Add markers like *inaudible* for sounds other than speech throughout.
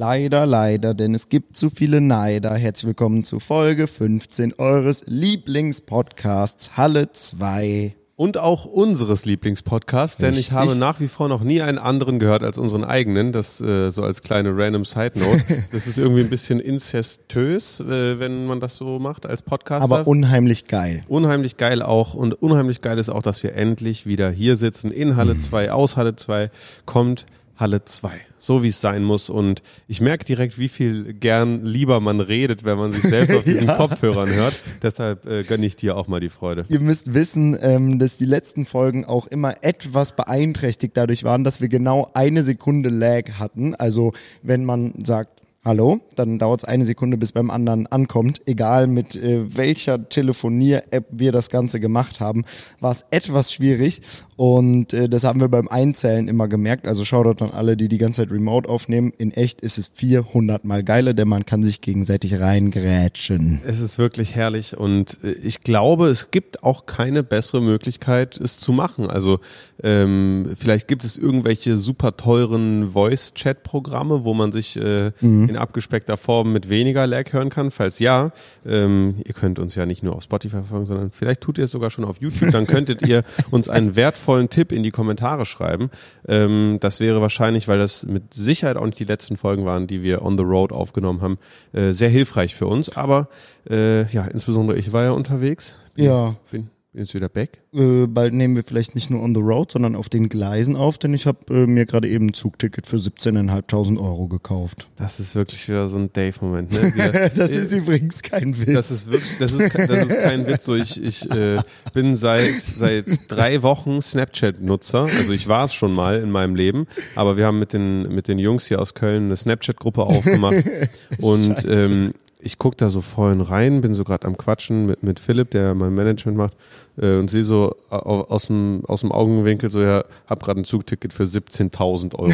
Leider, leider, denn es gibt zu viele Neider. Herzlich willkommen zu Folge 15 eures Lieblingspodcasts Halle 2. Und auch unseres Lieblingspodcasts, denn ich habe nach wie vor noch nie einen anderen gehört als unseren eigenen. Das äh, so als kleine random Side Note. *laughs* Das ist irgendwie ein bisschen inzestös, äh, wenn man das so macht als Podcaster. Aber unheimlich geil. Unheimlich geil auch. Und unheimlich geil ist auch, dass wir endlich wieder hier sitzen in Halle 2, mhm. aus Halle 2 kommt Halle 2. So wie es sein muss. Und ich merke direkt, wie viel gern lieber man redet, wenn man sich selbst auf *laughs* diesen ja. Kopfhörern hört. Deshalb äh, gönne ich dir auch mal die Freude. Ihr müsst wissen, ähm, dass die letzten Folgen auch immer etwas beeinträchtigt dadurch waren, dass wir genau eine Sekunde Lag hatten. Also wenn man sagt, Hallo, dann dauert es eine Sekunde, bis beim anderen ankommt. Egal mit äh, welcher Telefonier-App wir das Ganze gemacht haben, war es etwas schwierig und äh, das haben wir beim Einzählen immer gemerkt. Also Shoutout an alle, die die ganze Zeit remote aufnehmen. In echt ist es 400 mal geiler, denn man kann sich gegenseitig reingrätschen. Es ist wirklich herrlich und äh, ich glaube, es gibt auch keine bessere Möglichkeit, es zu machen. Also ähm, vielleicht gibt es irgendwelche super teuren Voice-Chat-Programme, wo man sich äh, mhm. in abgespeckter Form mit weniger Lag hören kann? Falls ja, ähm, ihr könnt uns ja nicht nur auf Spotify folgen, sondern vielleicht tut ihr es sogar schon auf YouTube. Dann könntet ihr uns einen *laughs* wertvollen Tipp in die Kommentare schreiben. Ähm, das wäre wahrscheinlich, weil das mit Sicherheit auch nicht die letzten Folgen waren, die wir on the road aufgenommen haben, äh, sehr hilfreich für uns. Aber äh, ja, insbesondere ich war ja unterwegs. Bin, ja. Bin jetzt wieder back. Äh, bald nehmen wir vielleicht nicht nur on the road, sondern auf den Gleisen auf, denn ich habe äh, mir gerade eben ein Zugticket für 17.500 Euro gekauft. Das ist wirklich wieder so ein Dave-Moment. Ne? *laughs* das ist äh, übrigens kein Witz. Das ist wirklich, das ist, das ist kein Witz. So ich ich äh, bin seit seit drei Wochen Snapchat-Nutzer. Also ich war es schon mal in meinem Leben, aber wir haben mit den mit den Jungs hier aus Köln eine Snapchat-Gruppe aufgemacht *laughs* und ähm, ich gucke da so vorhin rein, bin so gerade am Quatschen mit, mit Philipp, der mein Management macht, äh, und sehe so aus dem, aus dem Augenwinkel so, ja, hab gerade ein Zugticket für 17.000 Euro.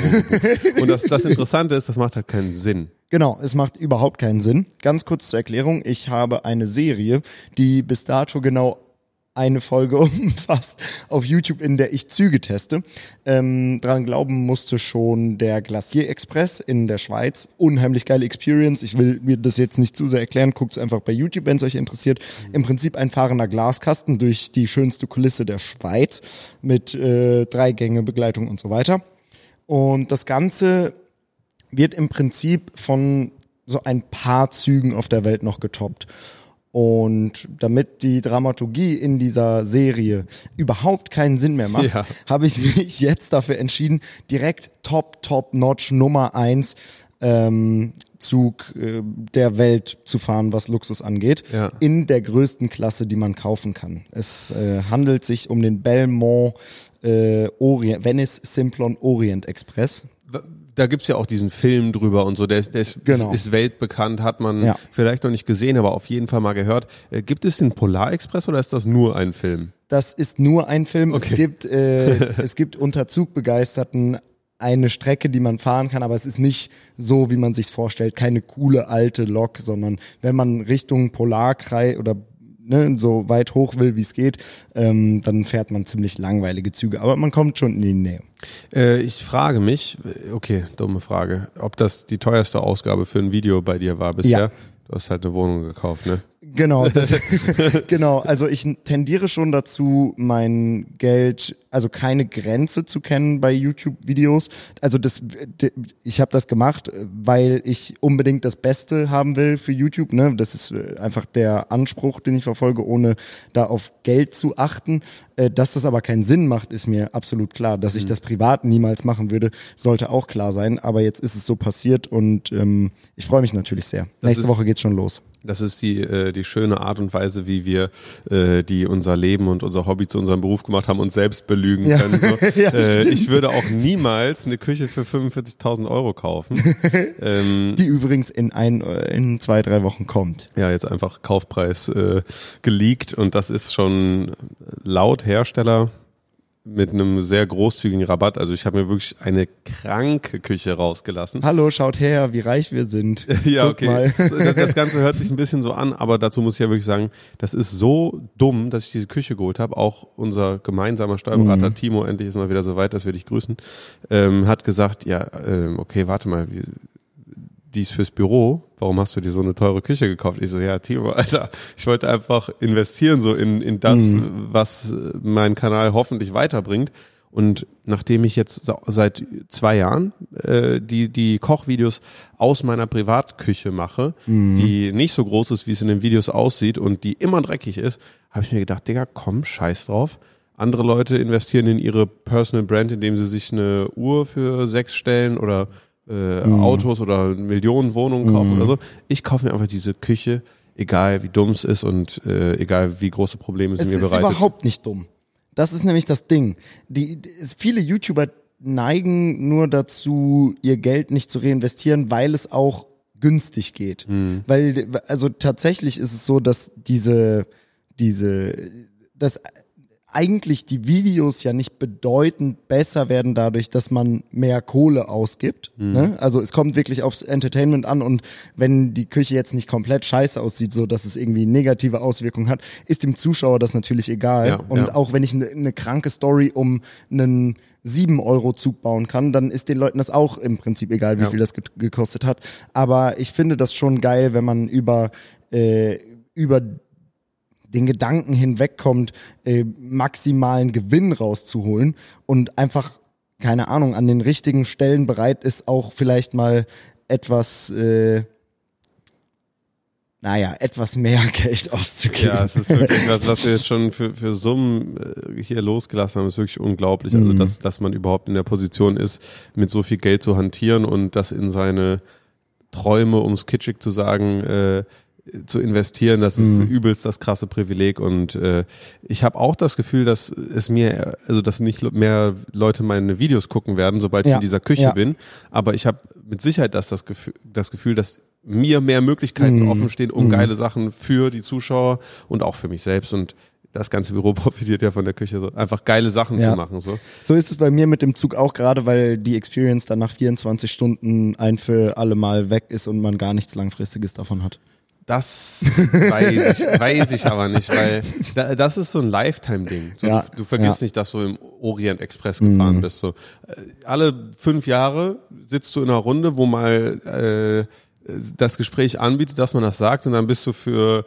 und das, das Interessante ist, das macht halt keinen Sinn. Genau, es macht überhaupt keinen Sinn. Ganz kurz zur Erklärung, ich habe eine Serie, die bis dato genau eine Folge *laughs* umfasst auf YouTube, in der ich Züge teste. Ähm, dran glauben musste schon der Glacier Express in der Schweiz. Unheimlich geile Experience. Ich will mir das jetzt nicht zu sehr erklären. Guckt es einfach bei YouTube, wenn es euch interessiert. Im Prinzip ein fahrender Glaskasten durch die schönste Kulisse der Schweiz mit äh, drei Gänge Begleitung und so weiter. Und das Ganze wird im Prinzip von so ein paar Zügen auf der Welt noch getoppt. Und damit die Dramaturgie in dieser Serie überhaupt keinen Sinn mehr macht, ja. habe ich mich *laughs* jetzt dafür entschieden, direkt top, top notch Nummer eins ähm, Zug äh, der Welt zu fahren, was Luxus angeht, ja. in der größten Klasse, die man kaufen kann. Es äh, handelt sich um den Belmont äh, Orient, Venice Simplon Orient Express da gibt's ja auch diesen Film drüber und so, der ist, der ist, genau. ist weltbekannt, hat man ja. vielleicht noch nicht gesehen, aber auf jeden Fall mal gehört. Äh, gibt es den Polarexpress oder ist das nur ein Film? Das ist nur ein Film. Okay. Es gibt, äh, *laughs* es gibt unter Zugbegeisterten eine Strecke, die man fahren kann, aber es ist nicht so, wie man sich vorstellt, keine coole alte Lok, sondern wenn man Richtung Polarkreis oder ne, so weit hoch will, wie es geht, ähm, dann fährt man ziemlich langweilige Züge. Aber man kommt schon in die Nähe. Äh, ich frage mich, okay, dumme Frage, ob das die teuerste Ausgabe für ein Video bei dir war bisher. Ja. Du hast halt eine Wohnung gekauft, ne? Genau, das, *laughs* genau. Also ich tendiere schon dazu, mein Geld, also keine Grenze zu kennen bei YouTube-Videos. Also das, ich habe das gemacht, weil ich unbedingt das Beste haben will für YouTube. Ne? Das ist einfach der Anspruch, den ich verfolge, ohne da auf Geld zu achten. Äh, dass das aber keinen Sinn macht, ist mir absolut klar. Dass ich mhm. das privat niemals machen würde, sollte auch klar sein. Aber jetzt ist es so passiert und ähm, ich freue mich natürlich sehr. Das Nächste Woche geht's schon los. Das ist die, äh, die schöne Art und Weise, wie wir, äh, die unser Leben und unser Hobby zu unserem Beruf gemacht haben, uns selbst belügen ja. können. So. *laughs* ja, äh, ich würde auch niemals eine Küche für 45.000 Euro kaufen. *laughs* ähm, die übrigens in ein, in zwei, drei Wochen kommt. Ja, jetzt einfach Kaufpreis äh, geleakt und das ist schon laut Hersteller mit einem sehr großzügigen Rabatt. Also ich habe mir wirklich eine kranke Küche rausgelassen. Hallo, schaut her, wie reich wir sind. *laughs* ja, Guck okay. Mal. das Ganze hört sich ein bisschen so an, aber dazu muss ich ja wirklich sagen, das ist so dumm, dass ich diese Küche geholt habe. Auch unser gemeinsamer Steuerberater mhm. Timo, endlich ist mal wieder so weit, dass wir dich grüßen, ähm, hat gesagt, ja, ähm, okay, warte mal, die ist fürs Büro. Warum hast du dir so eine teure Küche gekauft? Ich so, ja, Timo, Alter, ich wollte einfach investieren so in, in das, mhm. was meinen Kanal hoffentlich weiterbringt. Und nachdem ich jetzt seit zwei Jahren äh, die, die Kochvideos aus meiner Privatküche mache, mhm. die nicht so groß ist, wie es in den Videos aussieht und die immer dreckig ist, habe ich mir gedacht, Digga, komm, scheiß drauf. Andere Leute investieren in ihre Personal Brand, indem sie sich eine Uhr für sechs stellen oder äh, mhm. Autos oder Millionen Wohnungen kaufen mhm. oder so. Ich kaufe mir einfach diese Küche, egal wie dumm es ist und äh, egal wie große Probleme es mir bereitet. Es ist überhaupt nicht dumm. Das ist nämlich das Ding. Die, viele YouTuber neigen nur dazu, ihr Geld nicht zu reinvestieren, weil es auch günstig geht. Mhm. Weil, also tatsächlich ist es so, dass diese, diese, das eigentlich die Videos ja nicht bedeutend besser werden dadurch, dass man mehr Kohle ausgibt. Mhm. Ne? Also es kommt wirklich aufs Entertainment an und wenn die Küche jetzt nicht komplett scheiße aussieht, so dass es irgendwie negative Auswirkungen hat, ist dem Zuschauer das natürlich egal. Ja, und ja. auch wenn ich eine ne kranke Story um einen 7 Euro Zug bauen kann, dann ist den Leuten das auch im Prinzip egal, wie ja. viel das gekostet hat. Aber ich finde das schon geil, wenn man über äh, über den Gedanken hinwegkommt, äh, maximalen Gewinn rauszuholen und einfach, keine Ahnung, an den richtigen Stellen bereit ist, auch vielleicht mal etwas, äh, naja, etwas mehr *laughs* Geld auszugeben. Ja, es ist wirklich was, was wir jetzt schon für, für Summen äh, hier losgelassen haben, ist wirklich unglaublich. Also, mhm. dass, dass man überhaupt in der Position ist, mit so viel Geld zu hantieren und das in seine Träume, um es kitschig zu sagen, äh, zu investieren, das ist mhm. übelst das krasse Privileg und äh, ich habe auch das Gefühl, dass es mir, also dass nicht mehr Leute meine Videos gucken werden, sobald ja. ich in dieser Küche ja. bin, aber ich habe mit Sicherheit das, das, Gefühl, das Gefühl, dass mir mehr Möglichkeiten mhm. offen stehen, um mhm. geile Sachen für die Zuschauer und auch für mich selbst und das ganze Büro *laughs* profitiert ja von der Küche, so einfach geile Sachen ja. zu machen. So. so ist es bei mir mit dem Zug auch gerade, weil die Experience dann nach 24 Stunden ein für alle Mal weg ist und man gar nichts Langfristiges davon hat. Das weiß ich, weiß ich aber nicht, weil da, das ist so ein Lifetime-Ding. So, ja, du, du, vergisst ja. nicht, dass du im Orient Express gefahren mhm. bist. So. Alle fünf Jahre sitzt du in einer Runde, wo mal äh, das Gespräch anbietet, dass man das sagt, und dann bist du für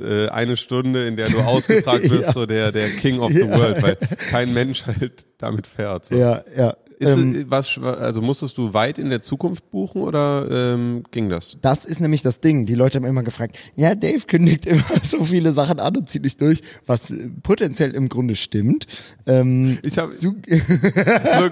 äh, eine Stunde, in der du *laughs* ausgefragt wirst, ja. so der, der King of the World, weil kein Mensch halt damit fährt. So. Ja, ja. Ist ähm, was, also musstest du weit in der Zukunft buchen oder ähm, ging das? Das ist nämlich das Ding. Die Leute haben immer gefragt, ja, Dave kündigt immer *laughs* so viele Sachen an und zieht nicht durch, was potenziell im Grunde stimmt. Ähm, ich habe *laughs* so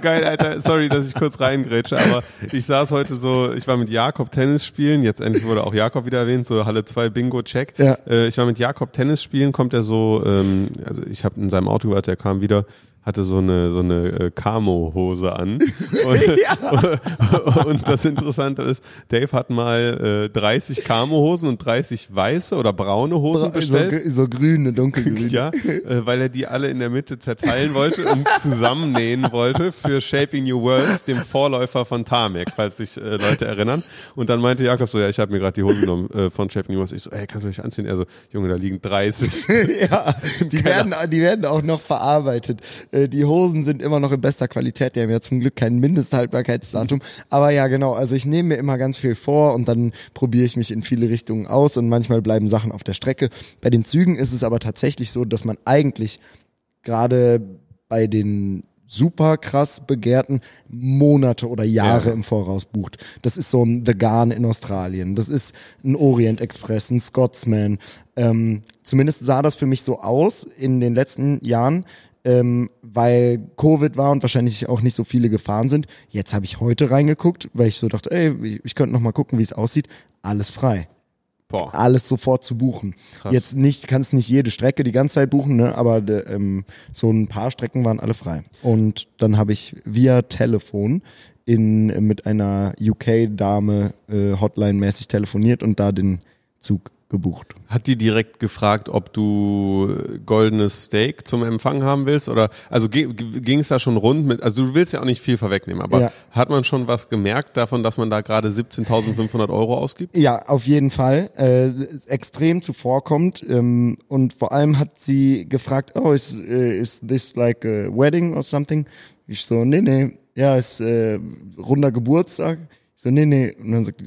geil, Alter. Sorry, dass ich kurz reingrätsche, aber ich saß heute so, ich war mit Jakob Tennis spielen, jetzt endlich wurde auch Jakob wieder erwähnt, so Halle 2 Bingo Check. Ja. Äh, ich war mit Jakob Tennis spielen, kommt er so, ähm, also ich habe in seinem Auto gewartet, er kam wieder hatte so eine so eine äh, Camo-Hose an. *laughs* Und, ja. *laughs* und, das Interessante ist, Dave hat mal äh, 30 Camo-Hosen und 30 weiße oder braune Hosen bestellt. So, so grüne, dunkelgrün. Ja, äh, weil er die alle in der Mitte zerteilen wollte und *laughs* zusammennähen wollte für Shaping New Worlds, dem Vorläufer von Tarmac, falls sich äh, Leute erinnern. Und dann meinte Jakob so, ja, ich habe mir gerade die Hose genommen äh, von Shaping New Worlds. Ich so, ey, kannst du dich anziehen? Er so, Junge, da liegen 30. ja, die werden, die werden auch noch verarbeitet äh, die Hosen sind immer noch in bester Qualität. Die haben ja zum Glück kein Mindesthaltbarkeitsdatum. Aber ja, genau. Also ich nehme mir immer ganz viel vor und dann probiere ich mich in viele Richtungen aus und manchmal bleiben Sachen auf der Strecke. Bei den Zügen ist es aber tatsächlich so, dass man eigentlich gerade bei den super krass begehrten Monate oder Jahre ja. im Voraus bucht. Das ist so ein The Garn in Australien, das ist ein Orient Express, ein Scotsman. Ähm, zumindest sah das für mich so aus in den letzten Jahren ähm, weil Covid war und wahrscheinlich auch nicht so viele gefahren sind. Jetzt habe ich heute reingeguckt, weil ich so dachte, ey, ich könnte noch mal gucken, wie es aussieht. Alles frei. Boah. Alles sofort zu buchen. Krass. Jetzt nicht, kannst nicht jede Strecke die ganze Zeit buchen, ne? aber ähm, so ein paar Strecken waren alle frei. Und dann habe ich via Telefon in, mit einer UK-Dame äh, Hotline-mäßig telefoniert und da den Zug gebucht. Hat die direkt gefragt, ob du goldenes Steak zum Empfang haben willst? Oder also ging es da schon rund mit, also du willst ja auch nicht viel vorwegnehmen, aber ja. hat man schon was gemerkt davon, dass man da gerade 17.500 Euro ausgibt? Ja, auf jeden Fall. Äh, extrem zuvorkommt. Ähm, und vor allem hat sie gefragt, oh, is, uh, is this like a wedding or something? Ich so, nee, nee, ja, ist äh, runder Geburtstag. Ich so, nee, nee. Und dann sagt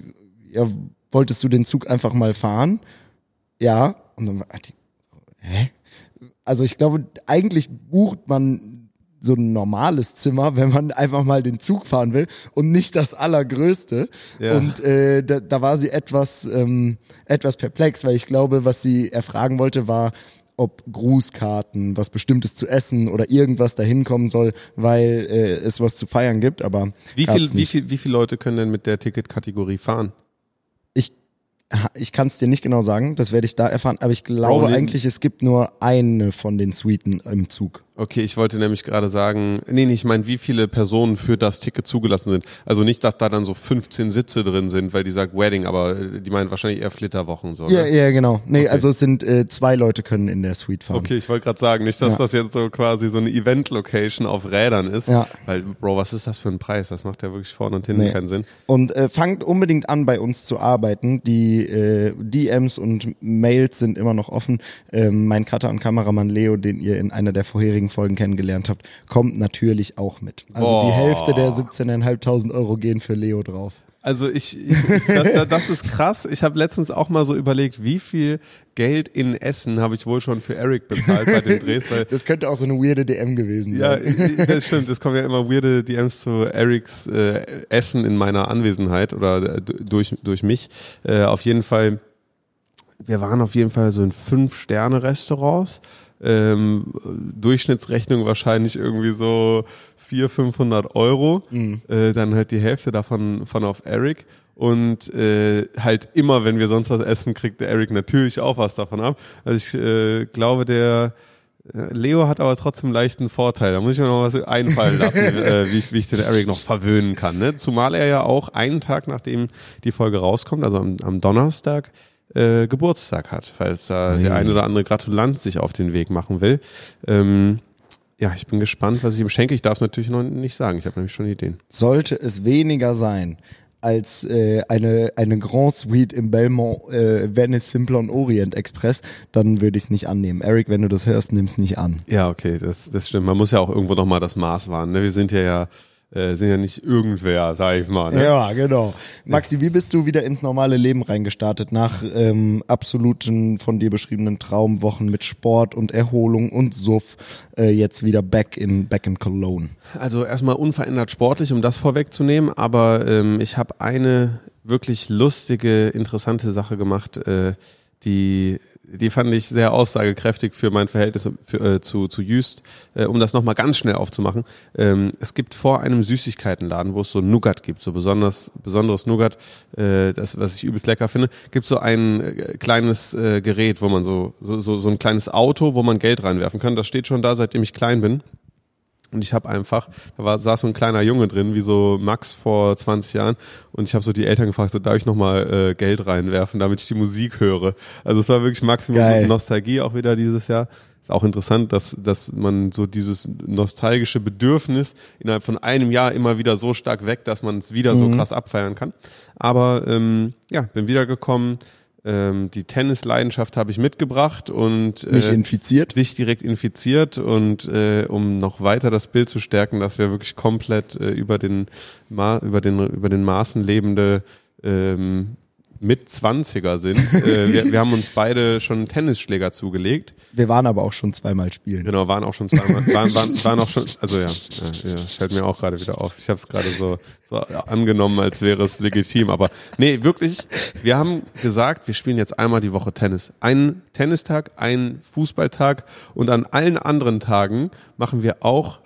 ja, wolltest du den Zug einfach mal fahren? Ja. Und dann war die, hä? Also ich glaube, eigentlich bucht man so ein normales Zimmer, wenn man einfach mal den Zug fahren will und nicht das allergrößte. Ja. Und äh, da, da war sie etwas, ähm, etwas perplex, weil ich glaube, was sie erfragen wollte, war, ob Grußkarten, was Bestimmtes zu essen oder irgendwas dahin kommen soll, weil äh, es was zu feiern gibt. Aber Wie viel, wie, viel, wie viele Leute können denn mit der Ticketkategorie fahren? Ich, ich kann es dir nicht genau sagen, das werde ich da erfahren, aber ich glaube nee. eigentlich, es gibt nur eine von den Suiten im Zug. Okay, ich wollte nämlich gerade sagen, nee, nee, ich meine, wie viele Personen für das Ticket zugelassen sind. Also nicht, dass da dann so 15 Sitze drin sind, weil die sagt Wedding, aber äh, die meinen wahrscheinlich eher Flitterwochen so. Ja, ne? ja, genau. Nee, Okay. also es sind äh, zwei Leute können in der Suite fahren. Okay, ich wollte gerade sagen, nicht, dass Ja. das jetzt so quasi so eine Event-Location auf Rädern ist. Ja. Weil, Bro, was ist das für ein Preis? Das macht ja wirklich vorne und hinten Nee. keinen Sinn. Und äh, fangt unbedingt an, bei uns zu arbeiten. Die äh, DMs und Mails sind immer noch offen. Ähm, mein Cutter und Kameramann Leo, den ihr in einer der vorherigen Folgen kennengelernt habt, kommt natürlich auch mit. Also die Boah. Hälfte der 17.500 Euro gehen für Leo drauf. Also ich, ich das, das ist krass. Ich habe letztens auch mal so überlegt, wie viel Geld in Essen habe ich wohl schon für Eric bezahlt bei den Drehs, weil Das könnte auch so eine weirde DM gewesen Ja, sein. das stimmt. Es kommen ja immer weirde DMs zu Erics äh, Essen in meiner Anwesenheit oder äh, durch, durch mich. Äh, auf jeden Fall, wir waren auf jeden Fall so in Fünf-Sterne-Restaurants. Ähm, Durchschnittsrechnung wahrscheinlich irgendwie so 400, 500 Euro. Äh, dann halt die Hälfte davon von auf Eric. Und äh, halt immer, wenn wir sonst was essen, kriegt der Eric natürlich auch was davon ab. Also ich äh, glaube, der äh, Leo hat aber trotzdem leichten Vorteil. Da muss ich mir noch was einfallen *laughs* lassen, äh, wie, ich, wie ich den Eric noch verwöhnen kann. Ne? Zumal er ja auch einen Tag, nachdem die Folge rauskommt, also am, am Donnerstag, äh, Geburtstag hat, falls da der ein oder andere Gratulant sich auf den Weg machen will. Ähm, ja, ich bin gespannt, was ich ihm schenke. Ich darf es natürlich noch nicht sagen. Ich habe nämlich schon Ideen. Sollte es weniger sein als äh, eine, eine Grand Suite im Belmont äh, Venice Simplon Orient Express, dann würde ich es nicht annehmen. Eric, wenn du das hörst, nimm's nicht an. Ja, okay, das, das stimmt. Man muss ja auch irgendwo nochmal das Maß wahren. Ne? Wir sind ja ja äh, sind ja nicht irgendwer, sag ich mal. Ne? Ja, genau. Maxi, wie bist du wieder ins normale Leben reingestartet nach ähm, absoluten von dir beschriebenen Traumwochen mit Sport und Erholung und Suff äh, jetzt wieder back in back in Cologne? Also erstmal unverändert sportlich, um das vorwegzunehmen, aber ähm, ich habe eine wirklich lustige, interessante Sache gemacht, äh, die die fand ich sehr aussagekräftig für mein Verhältnis für, äh, zu, zu Jüst, äh, um das nochmal ganz schnell aufzumachen. Ähm, es gibt vor einem Süßigkeitenladen, wo es so Nougat gibt, so besonders, besonderes Nougat, äh, das, was ich übelst lecker finde, gibt so ein äh, kleines äh, Gerät, wo man so, so, so, so ein kleines Auto, wo man Geld reinwerfen kann. Das steht schon da, seitdem ich klein bin. Und ich habe einfach, da war, saß so ein kleiner Junge drin, wie so Max vor 20 Jahren. Und ich habe so die Eltern gefragt, so darf ich nochmal äh, Geld reinwerfen, damit ich die Musik höre. Also es war wirklich Maximum Geil. Nostalgie auch wieder dieses Jahr. Ist auch interessant, dass, dass man so dieses nostalgische Bedürfnis innerhalb von einem Jahr immer wieder so stark weckt, dass man es wieder so krass abfeiern kann. Aber ähm, ja, bin wiedergekommen. Ähm, die Tennisleidenschaft habe ich mitgebracht und Mich äh, infiziert? dich direkt infiziert und äh, um noch weiter das Bild zu stärken, dass wir wirklich komplett äh, über den Ma über den über den Maßen lebende ähm, mit 20er sind. *laughs* äh, wir, wir haben uns beide schon Tennisschläger zugelegt. Wir waren aber auch schon zweimal spielen. Genau, waren auch schon zweimal, waren, waren, waren auch schon, also ja, ja, ja fällt mir auch gerade wieder auf. Ich habe es gerade so, so angenommen, als wäre es legitim. Aber nee, wirklich, wir haben gesagt, wir spielen jetzt einmal die Woche Tennis. Einen Tennistag, einen Fußballtag und an allen anderen Tagen machen wir auch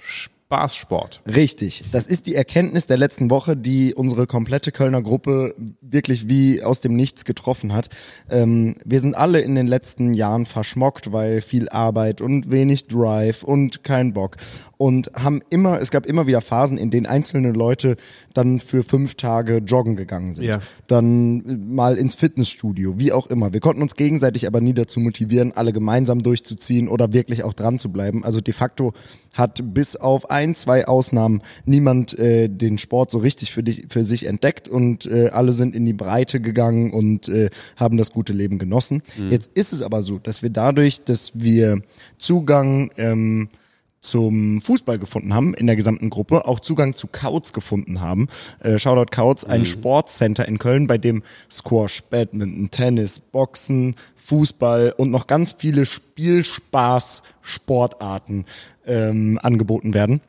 Spaßsport. Richtig. Das ist die Erkenntnis der letzten Woche, die unsere komplette Kölner Gruppe wirklich wie aus dem Nichts getroffen hat. Ähm, wir sind alle in den letzten Jahren verschmockt, weil viel Arbeit und wenig Drive und kein Bock. Und haben immer, es gab immer wieder Phasen, in denen einzelne Leute dann für fünf Tage joggen gegangen sind. Ja. Dann mal ins Fitnessstudio, wie auch immer. Wir konnten uns gegenseitig aber nie dazu motivieren, alle gemeinsam durchzuziehen oder wirklich auch dran zu bleiben. Also de facto hat bis auf ein, zwei Ausnahmen niemand äh, den Sport so richtig für, dich, für sich entdeckt und äh, alle sind in die Breite gegangen und äh, haben das gute Leben genossen. Jetzt ist es aber so, dass wir dadurch, dass wir Zugang ähm, zum Fußball gefunden haben in der gesamten Gruppe, auch Zugang zu Kautz gefunden haben. Äh, Shoutout Kautz, ein Sportcenter in Köln, bei dem Squash, Badminton, Tennis, Boxen, Fußball und noch ganz viele Spielspaß-Sportarten ähm, angeboten werden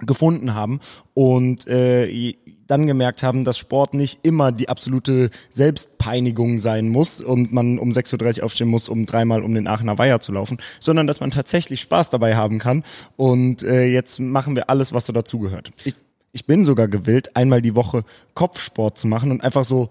gefunden haben und äh, dann gemerkt haben, dass Sport nicht immer die absolute Selbstpeinigung sein muss und man um 6.30 Uhr aufstehen muss, um dreimal um den Aachener Weiher zu laufen, sondern dass man tatsächlich Spaß dabei haben kann. Und äh, jetzt machen wir alles, was so dazugehört. Ich, ich bin sogar gewillt, einmal die Woche Kopfsport zu machen und einfach so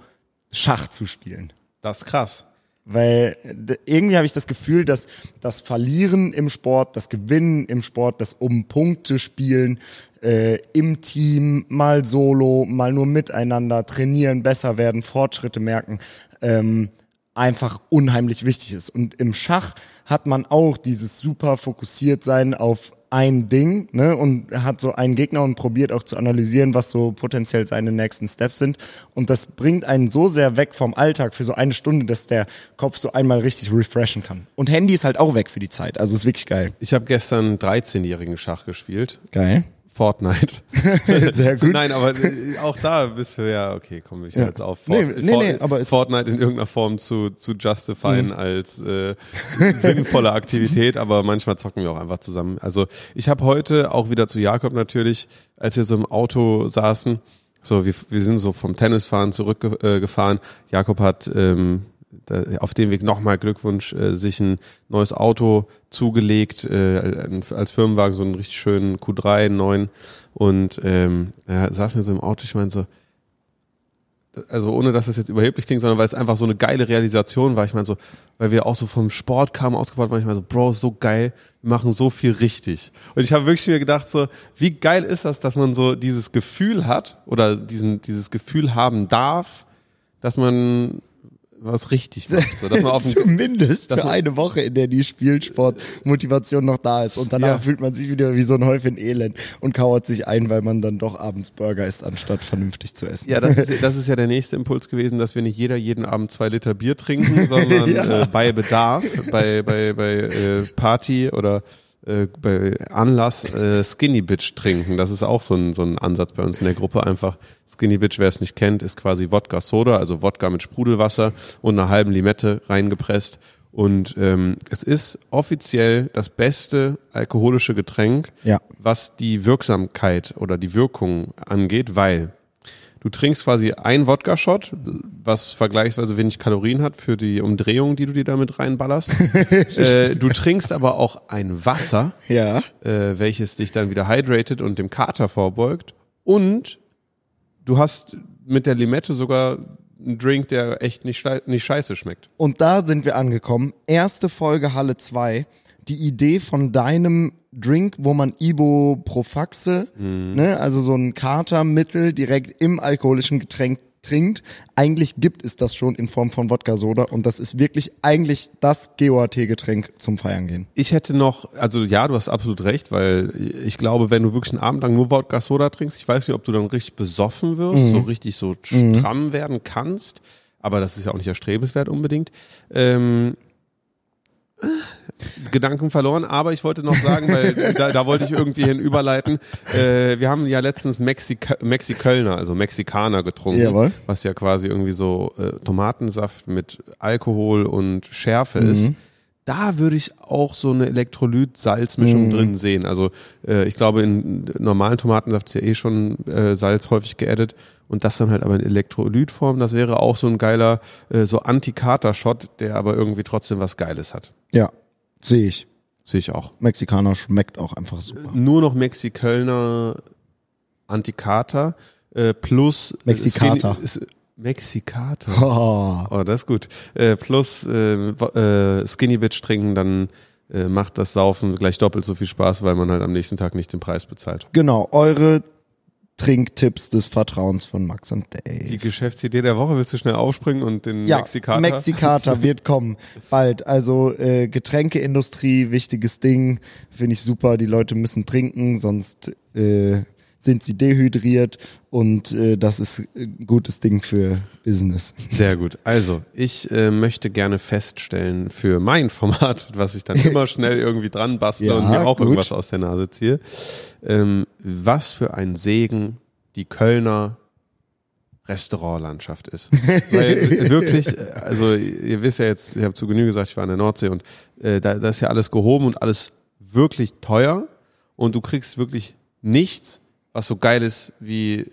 Schach zu spielen. Das ist krass. Weil irgendwie habe ich das Gefühl, dass das Verlieren im Sport, das Gewinnen im Sport, das um Punkte spielen, äh, im Team, mal solo, mal nur miteinander, trainieren, besser werden, Fortschritte merken, ähm, einfach unheimlich wichtig ist. Und im Schach hat man auch dieses super fokussiert sein auf ein Ding, ne, und hat so einen Gegner und probiert auch zu analysieren, was so potenziell seine nächsten Steps sind. Und das bringt einen so sehr weg vom Alltag für so eine Stunde, dass der Kopf so einmal richtig refreshen kann. Und Handy ist halt auch weg für die Zeit. Also ist wirklich geil. Ich habe gestern 13-jährigen Schach gespielt. Geil. Fortnite. *laughs* Sehr gut. Nein, aber äh, auch da bist du ja, okay, komm, ich Ja. jetzt auf, Nee, Fort- nee, Fort- nee, aber Mhm. Fortnite in irgendeiner Form zu, zu justifyen als äh, sinnvolle *laughs* Aktivität, aber manchmal zocken wir auch einfach zusammen. Also ich habe heute auch wieder zu Jakob natürlich, als wir so im Auto saßen, so wir, wir sind so vom Tennisfahren zurückgefahren. Äh. Jakob hat ähm, auf dem Weg nochmal Glückwunsch, äh, sich ein neues Auto zugelegt, äh, als Firmenwagen so einen richtig schönen Q3, 9 und ähm, er saß mir so im Auto, ich meine so, also ohne dass das jetzt überheblich klingt, sondern weil es einfach so eine geile Realisation war. Ich meine so, weil wir auch so vom Sport kamen, ausgebaut waren, ich meine so, Bro, so geil, wir machen so viel richtig. Und ich habe wirklich mir gedacht so, wie geil ist das, dass man so dieses Gefühl hat oder diesen, dieses Gefühl haben darf, dass man was richtig macht. So, dass man *laughs* auf Zumindest für eine Woche, in der die Spielsportmotivation noch da ist. Und danach Ja. fühlt man sich wieder wie so ein Häufchen Elend und kauert sich ein, weil man dann doch abends Burger isst, anstatt vernünftig zu essen. Ja, das ist, *laughs* das ist ja der nächste Impuls gewesen, dass wir nicht jeder jeden Abend zwei Liter Bier trinken, *laughs* sondern Ja. äh, bei Bedarf, bei, bei, bei äh, Party oder äh, bei Anlass äh, Skinny Bitch trinken. Das ist auch so ein, so ein Ansatz bei uns in der Gruppe. Einfach Skinny Bitch, wer es nicht kennt, ist quasi Wodka Soda, also Wodka mit Sprudelwasser und einer halben Limette reingepresst. Und ähm, es ist offiziell das beste alkoholische Getränk, Ja. was die Wirksamkeit oder die Wirkung angeht, weil du trinkst quasi ein Wodka-Shot, was vergleichsweise wenig Kalorien hat für die Umdrehung, die du dir damit reinballerst. *laughs* äh, du trinkst aber auch ein Wasser, Ja. äh, welches dich dann wieder hydratet und dem Kater vorbeugt. Und du hast mit der Limette sogar einen Drink, der echt nicht, nicht scheiße schmeckt. Und da sind wir angekommen. Erste Folge Halle 2. Die Idee von deinem Drink, wo man Ibuprofaxe, ne, also so ein Katermittel direkt im alkoholischen Getränk trinkt. Eigentlich gibt es das schon in Form von Wodka-Soda und das ist wirklich eigentlich das GOAT-Getränk zum Feiern gehen. Ich hätte noch, also ja, du hast absolut recht, weil ich glaube, wenn du wirklich einen Abend lang nur Wodka Soda trinkst, ich weiß nicht, ob du dann richtig besoffen wirst, so richtig so stramm werden kannst, aber das ist ja auch nicht erstrebenswert unbedingt. Ähm, Gedanken verloren, aber ich wollte noch sagen, weil *laughs* da, da wollte ich irgendwie hin überleiten. Äh, wir haben ja letztens Mexika Mexikölner, also Mexikaner getrunken, Jawohl. was ja quasi irgendwie so äh, Tomatensaft mit Alkohol und Schärfe ist. Da würde ich auch so eine Elektrolyt-Salzmischung drin sehen. Also äh, ich glaube, in normalen Tomatensaft ist ja eh schon äh, Salz häufig geaddet und das dann halt aber in Elektrolytform, das wäre auch so ein geiler, äh, so Anti-Kater-Shot, der aber irgendwie trotzdem was Geiles hat. Ja, sehe ich. Sehe ich auch. Mexikaner schmeckt auch einfach super. Nur noch Mexikölner Antikater äh, plus Mexikater. Skinny- Mexikater. Oh. Oh, das ist gut. Äh, plus äh, äh, Skinny Bitch trinken, dann äh, macht das Saufen gleich doppelt so viel Spaß, weil man halt am nächsten Tag nicht den Preis bezahlt. Genau, eure Trinktipps des Vertrauens von Max und Die Dave. Geschäftsidee der Woche, willst du schnell aufspringen und den Ja, Mexikater? Mexikater wird *laughs* kommen bald. Also äh, Getränkeindustrie, wichtiges Ding, finde ich super. Die Leute müssen trinken, sonst äh, sind sie dehydriert und äh, das ist ein gutes Ding für Business. Sehr gut. Also, ich äh, möchte gerne feststellen für mein Format, *laughs* was ich dann *laughs* immer schnell irgendwie dran bastle Ja, und mir auch gut. irgendwas aus der Nase ziehe, ähm, was für ein Segen die Kölner Restaurantlandschaft ist. *laughs* Weil wirklich, äh, also ihr wisst ja jetzt, ich habe zu Genüge gesagt, ich war in der Nordsee und äh, da, da ist ja alles gehoben und alles wirklich teuer und du kriegst wirklich nichts, was so geil ist wie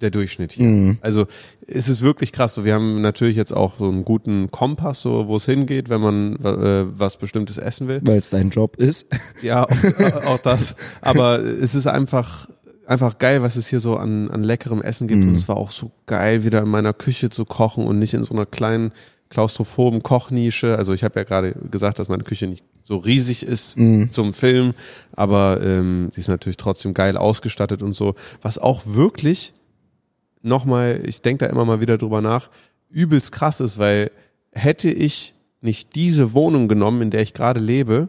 der Durchschnitt hier. Also es ist wirklich krass. So, wir haben natürlich jetzt auch so einen guten Kompass, so wo es hingeht, wenn man äh, was Bestimmtes essen will. Weil es dein Job ist. *laughs* Ja, auch, auch das. Aber es ist einfach, einfach geil, was es hier so an, an leckerem Essen gibt. Und es war auch so geil, wieder in meiner Küche zu kochen und nicht in so einer kleinen klaustrophoben Kochnische. Also ich habe ja gerade gesagt, dass meine Küche nicht so riesig ist zum Film, aber ähm, sie ist natürlich trotzdem geil ausgestattet und so. Was auch wirklich nochmal, ich denke da immer mal wieder drüber nach, übelst krass ist, weil hätte ich nicht diese Wohnung genommen, in der ich gerade lebe,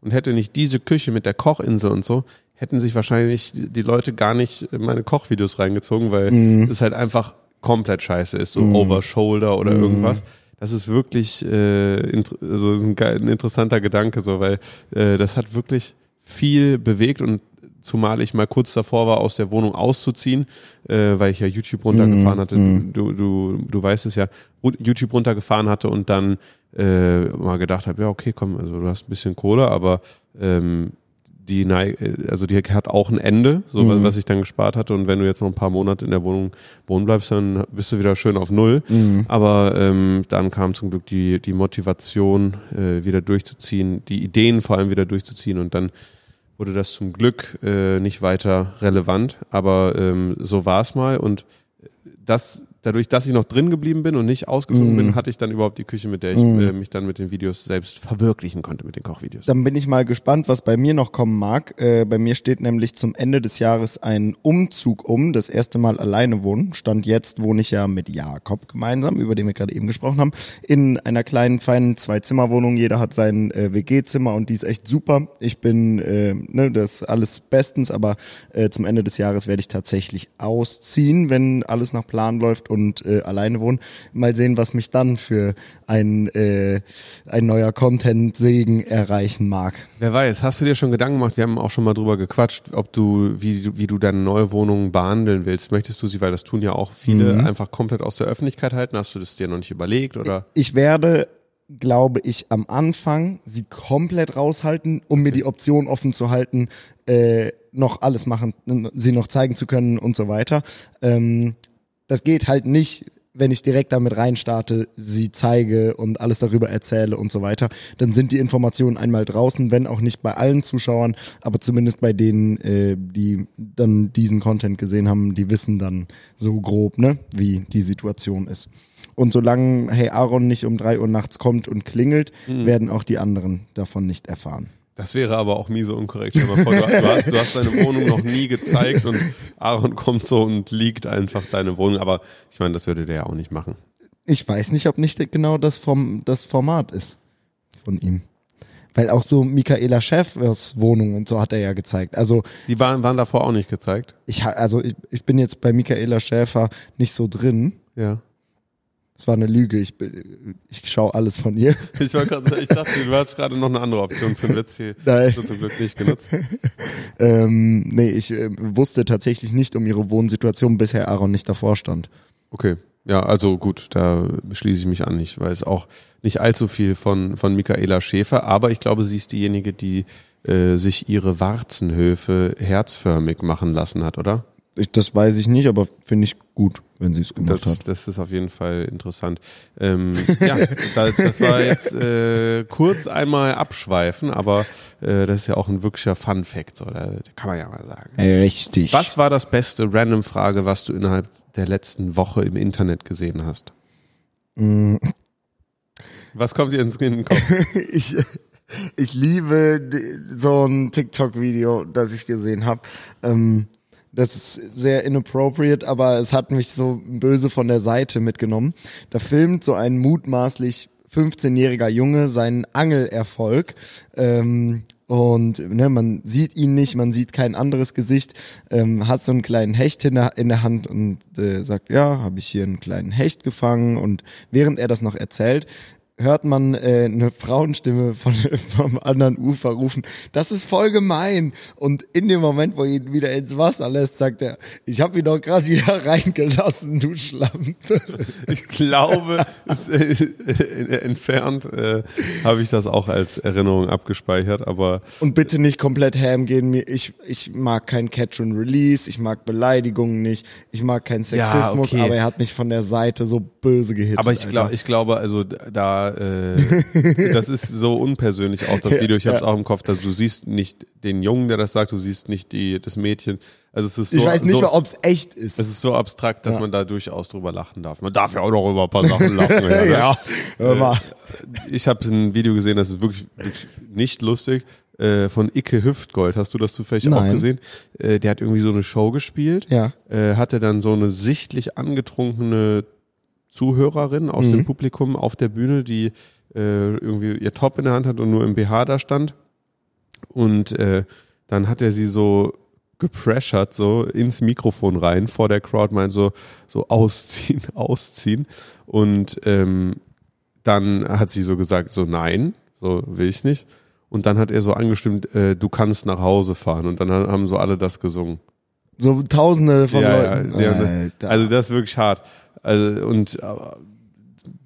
und hätte nicht diese Küche mit der Kochinsel und so, hätten sich wahrscheinlich die Leute gar nicht in meine Kochvideos reingezogen, weil es halt einfach komplett scheiße ist, so over shoulder oder irgendwas. Das ist wirklich äh, also ein, ein interessanter Gedanke, so, weil äh, das hat wirklich viel bewegt und zumal ich mal kurz davor war, aus der Wohnung auszuziehen, äh, weil ich ja YouTube runtergefahren hatte. Du, du, du weißt es ja, YouTube runtergefahren hatte und dann äh, mal gedacht habe, ja, okay, komm, also du hast ein bisschen Kohle, aber ähm, die also die hat auch ein Ende, so was- was ich dann gespart hatte. Und wenn du jetzt noch ein paar Monate in der Wohnung wohnen bleibst, dann bist du wieder schön auf Null. Aber ähm, dann kam zum Glück die, die Motivation, äh, wieder durchzuziehen, die Ideen vor allem wieder durchzuziehen und dann wurde das zum Glück äh, nicht weiter relevant. Aber ähm, so war es mal und das dadurch, dass ich noch drin geblieben bin und nicht ausgezogen bin, hatte ich dann überhaupt die Küche, mit der ich äh, mich dann mit den Videos selbst verwirklichen konnte, mit den Kochvideos. Dann bin ich mal gespannt, was bei mir noch kommen mag. Äh, bei mir steht nämlich zum Ende des Jahres ein Umzug um. Das erste Mal alleine wohnen. Stand jetzt wohne ich ja mit Jakob gemeinsam, über den wir gerade eben gesprochen haben, in einer kleinen, feinen Zwei-Zimmer-Wohnung. Jeder hat sein äh, WG-Zimmer und die ist echt super. Ich bin, äh, ne, das ist alles bestens, aber äh, zum Ende des Jahres werde ich tatsächlich ausziehen, wenn alles nach Plan läuft und äh, alleine wohnen. Mal sehen, was mich dann für ein, äh, ein neuer Content-Segen erreichen mag. Wer weiß, hast du dir schon Gedanken gemacht, wir haben auch schon mal drüber gequatscht, ob du, wie, du- wie du deine neue Wohnung behandeln willst. Möchtest du sie, weil das tun ja auch viele, einfach komplett aus der Öffentlichkeit halten? Hast du das dir noch nicht überlegt oder? Ich werde, glaube ich, am Anfang sie komplett raushalten, um mir die Option offen zu halten, äh, noch alles machen, sie noch zeigen zu können und so weiter. Ähm, das geht halt nicht, wenn ich direkt damit reinstarte, sie zeige und alles darüber erzähle und so weiter. Dann sind die Informationen einmal draußen, wenn auch nicht bei allen Zuschauern, aber zumindest bei denen, äh, die dann diesen Content gesehen haben, die wissen dann so grob, ne, wie die Situation ist. Und solange Hey Aaron nicht um drei Uhr nachts kommt und klingelt, werden auch die anderen davon nicht erfahren. Das wäre aber auch miese unkorrekt. Stell mal vor, du, du, hast, du hast deine Wohnung noch nie gezeigt und Aaron kommt so und liegt einfach deine Wohnung. Aber ich meine, das würde der ja auch nicht machen. Ich weiß nicht, ob nicht genau das, vom, das Format ist von ihm. Weil auch so Michaela Schäfers Wohnung und so hat er ja gezeigt. Also Die waren, waren davor auch nicht gezeigt. ich, also ich, ich bin jetzt bei Michaela Schäfer nicht so drin. Ja. Es war eine Lüge. Ich, bin- ich schaue alles von ihr. *laughs* Ich, war grad, ich dachte, du hast gerade noch eine andere Option für einen Witz hier. *laughs* Nein. Du zum Glück nicht genutzt. *laughs* Ähm, nee, ich äh, wusste tatsächlich nicht um ihre Wohnsituation, bis Herr Aaron nicht davor stand. Okay. Ja, also gut, da schließe ich mich an. Ich weiß auch nicht allzu viel von, von Michaela Schäfer, aber ich glaube, sie ist diejenige, die äh, sich ihre Warzenhöfe herzförmig machen lassen hat, oder? Ich, das weiß ich nicht, aber finde ich gut, wenn sie es gemacht Das, hat. das ist auf jeden Fall interessant. Ähm, ja, *laughs* das, das war jetzt äh, kurz einmal abschweifen, aber äh, das ist ja auch ein wirklicher Fun Fact, so, da, kann man ja mal sagen. Richtig. Was war das beste Random-Frage, was du innerhalb der letzten Woche im Internet gesehen hast? Was kommt dir ins in den Kopf? *laughs* ich, ich liebe so ein TikTok-Video, das ich gesehen habe. Ähm, das ist sehr inappropriate, aber es hat mich so böse von der Seite mitgenommen. Da filmt so ein mutmaßlich 15-jähriger Junge seinen Angelerfolg. Ähm, und ne, man sieht ihn nicht, man sieht kein anderes Gesicht, ähm, hat so einen kleinen Hecht in der, in der Hand und äh, sagt, ja, habe ich hier einen kleinen Hecht gefangen. Und während er das noch erzählt, hört man äh, eine Frauenstimme von, *laughs* vom anderen Ufer rufen, das ist voll gemein. Und in dem Moment, wo er ihn wieder ins Wasser lässt, sagt er, ich habe ihn doch gerade wieder *laughs* reingelassen, du Schlampe. *laughs* Ich glaube, es, äh, entfernt äh, habe ich das auch als Erinnerung abgespeichert, aber Und bitte nicht komplett ham gehen. Mir, ich, ich mag kein Catch and Release, ich mag Beleidigungen nicht, ich mag keinen Sexismus, okay. aber er hat mich von der Seite so böse gehittet. aber ich glaube, ich glaube, also da äh, das ist so unpersönlich auch das Video. Ich habe es Ja. auch im Kopf, dass du siehst nicht den Jungen, der das sagt, du siehst nicht die das Mädchen. Also es ist so ich weiß nicht so, mal, ob es echt ist. es ist so abstrakt, dass Ja. man da durchaus drüber lachen darf. Man darf ja auch noch über ein paar Sachen *laughs* lachen. ja, ne? ja, mal. Ich habe ein Video gesehen, das ist wirklich, wirklich nicht lustig. äh, Von Icke Hüftgold. Hast du das zufällig auch Nein. gesehen? Äh, Der hat irgendwie so eine Show gespielt. Ja. Äh, Hatte dann so eine sichtlich angetrunkene Zuhörerin aus Mhm. dem Publikum auf der Bühne, die äh, irgendwie ihr Top in der Hand hat und nur im BH da stand. Und äh, dann hat er sie so gepressured so ins Mikrofon rein vor der Crowd, meint so, so ausziehen, *laughs* ausziehen. Und ähm, dann hat sie so gesagt, so nein, so will ich nicht. Und dann hat er so angestimmt, äh, du kannst nach Hause fahren. Und dann haben so alle das gesungen. So tausende von Ja, Leuten. ja, Alter. Also das ist wirklich hart. Also und äh,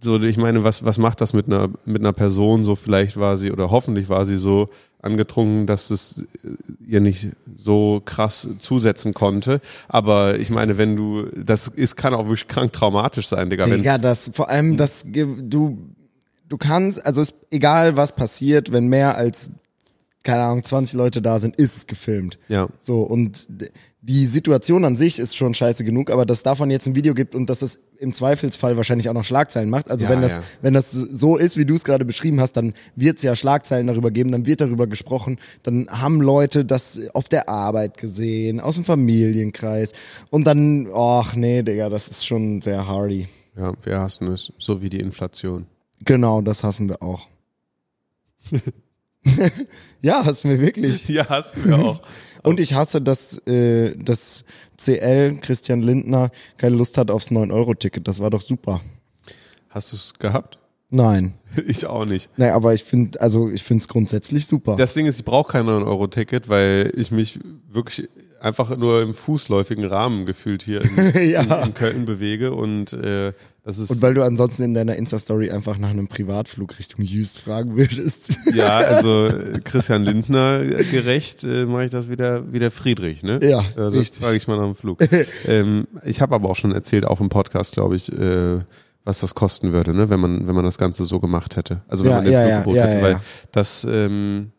so, ich meine, was, was macht das mit einer, mit einer Person? So vielleicht war sie oder hoffentlich war sie so angetrunken, dass es äh, ihr nicht so krass zusetzen konnte. Aber ich meine, wenn du, das ist, kann auch wirklich krank traumatisch sein, Digga. Wenn, Digga, das, vor allem, das, du, du kannst, also es, egal was passiert, wenn mehr als, keine Ahnung, 20 Leute da sind, ist es gefilmt. ja. So, und die Situation an sich ist schon scheiße genug, aber dass davon jetzt ein Video gibt und dass es im Zweifelsfall wahrscheinlich auch noch Schlagzeilen macht. Also Ja, wenn das, ja. wenn das so ist, wie du es gerade beschrieben hast, dann wird es ja Schlagzeilen darüber geben, dann wird darüber gesprochen, dann haben Leute das auf der Arbeit gesehen, aus dem Familienkreis und dann, ach nee, Digga, das ist schon sehr hardy. Ja, wir hassen es, so wie die Inflation. Genau, das hassen wir auch. *laughs* *laughs* ja, hassen wir wirklich. Ja, hassen wir auch. *laughs* Und ich hasse, dass, äh, dass CL, Christian Lindner, keine Lust hat aufs 9-Euro-Ticket. Das war doch super. Hast du es gehabt? Nein. *laughs* Ich auch nicht. Nee, aber ich finde, also ich finde es grundsätzlich super. Das Ding ist, ich brauche kein 9-Euro-Ticket, weil ich mich wirklich einfach nur im fußläufigen Rahmen gefühlt hier *laughs* in, Ja. in, in Köln bewege und äh, das ist und weil du ansonsten in deiner Insta-Story einfach nach einem Privatflug Richtung Jüst fragen würdest. *laughs* ja, also *laughs* äh, Christian Lindner gerecht äh, mache ich das wieder wie der Friedrich, ne? Ja, Äh, das richtig. frage ich mal nach dem Flug. ähm, ich habe aber auch schon erzählt, auch im Podcast, glaube ich, äh, was das kosten würde, ne, wenn man wenn man das Ganze so gemacht hätte. Also wenn Ja, man den ja, Flug ja, ja, hätte, weil das ähm,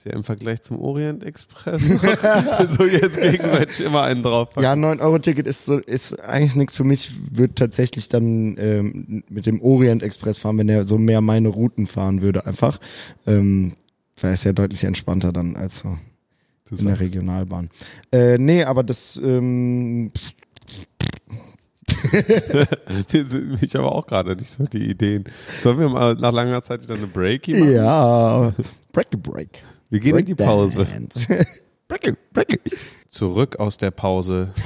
ist ja im Vergleich zum Orient Express *laughs* so jetzt gegenseitig immer einen drauf. ja, 9-Euro-Ticket ist so, ist eigentlich nichts für mich. Würde tatsächlich dann ähm, mit dem Orient Express fahren, wenn er so mehr meine Routen fahren würde, einfach. Ähm, weil es ja deutlich entspannter dann als so in der Regionalbahn. Äh, nee, aber das, ähm, *laughs* mich aber auch gerade nicht so die Ideen. Sollen wir mal nach langer Zeit wieder eine Breaky machen? ja, break a break. Wir gehen in die Pause. Breakdance. *laughs* Breaky, breaky. Zurück aus der Pause. *laughs*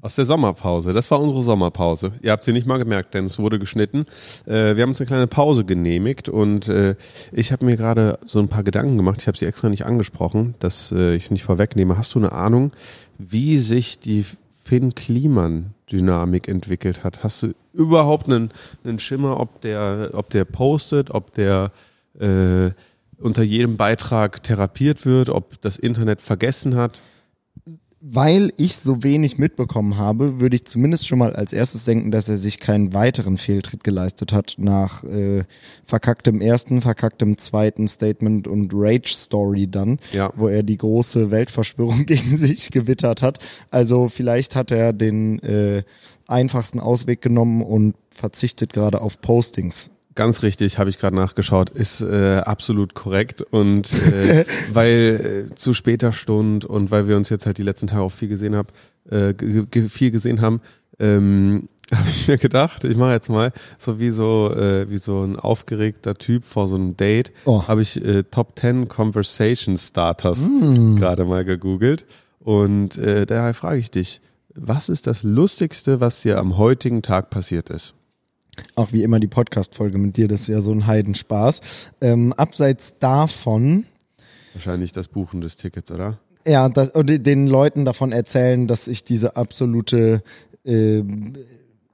Aus der Sommerpause. Das war unsere Sommerpause. Ihr habt sie nicht mal gemerkt, denn es wurde geschnitten. Äh, wir haben uns eine kleine Pause genehmigt und äh, ich habe mir gerade so ein paar Gedanken gemacht. Ich habe sie extra nicht angesprochen, dass äh, ich es nicht vorwegnehme. Hast du eine Ahnung, wie sich die Finn Kliman-Dynamik entwickelt hat? Hast du überhaupt einen, einen Schimmer, ob der, ob der postet, ob der unter jedem Beitrag therapiert wird, ob das Internet vergessen hat? Weil ich so wenig mitbekommen habe, würde ich zumindest schon mal als erstes denken, dass er sich keinen weiteren Fehltritt geleistet hat nach äh, verkacktem ersten, verkacktem zweiten Statement und Rage-Story dann, Ja. wo er die große Weltverschwörung *laughs* gegen sich gewittert hat. Also vielleicht hat er den äh, einfachsten Ausweg genommen und verzichtet gerade auf Postings. Ganz richtig, habe ich gerade nachgeschaut, ist äh, absolut korrekt und äh, *laughs* weil äh, zu später Stunde und weil wir uns jetzt halt die letzten Tage auch viel gesehen haben, äh, viel gesehen haben, ähm, *laughs* habe ich mir gedacht, ich mache jetzt mal so wie so äh, wie so ein aufgeregter Typ vor so einem Date, Oh. habe ich äh, Top 10 Conversation Starters Mm. gerade mal gegoogelt und äh, daher frage ich dich, was ist das lustigste, was dir am heutigen Tag passiert ist? Auch wie immer die Podcast-Folge mit dir, das ist ja so ein Heidenspaß. Ähm, abseits davon, Wahrscheinlich das Buchen des Tickets, oder? ja, das, und den Leuten davon erzählen, dass ich diese absolute äh,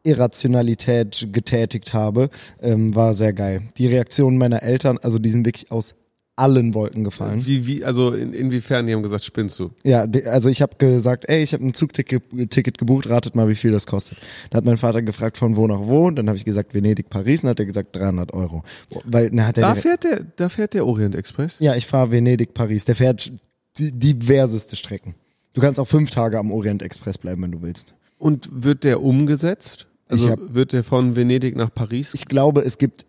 Irrationalität getätigt habe, ähm, war sehr geil. Die Reaktion meiner Eltern, also die sind wirklich aus allen Wolken gefallen. Wie, wie, also in, inwiefern, die haben gesagt, spinnst du? Ja, also ich habe gesagt, ey, ich habe ein Zugticket Ticket gebucht, ratet mal, wie viel das kostet. Da hat mein Vater gefragt, von wo nach wo, dann habe ich gesagt, Venedig, Paris, dann hat er gesagt, 300 Euro. Weil, dann hat er Da fährt der, da fährt der Orient Express. ja, ich fahre Venedig, Paris. Der fährt diverseste Strecken. Du kannst auch fünf Tage am Orient Express bleiben, wenn du willst. Und wird der umgesetzt? Also hab- wird der von Venedig nach Paris? Ich glaube, es gibt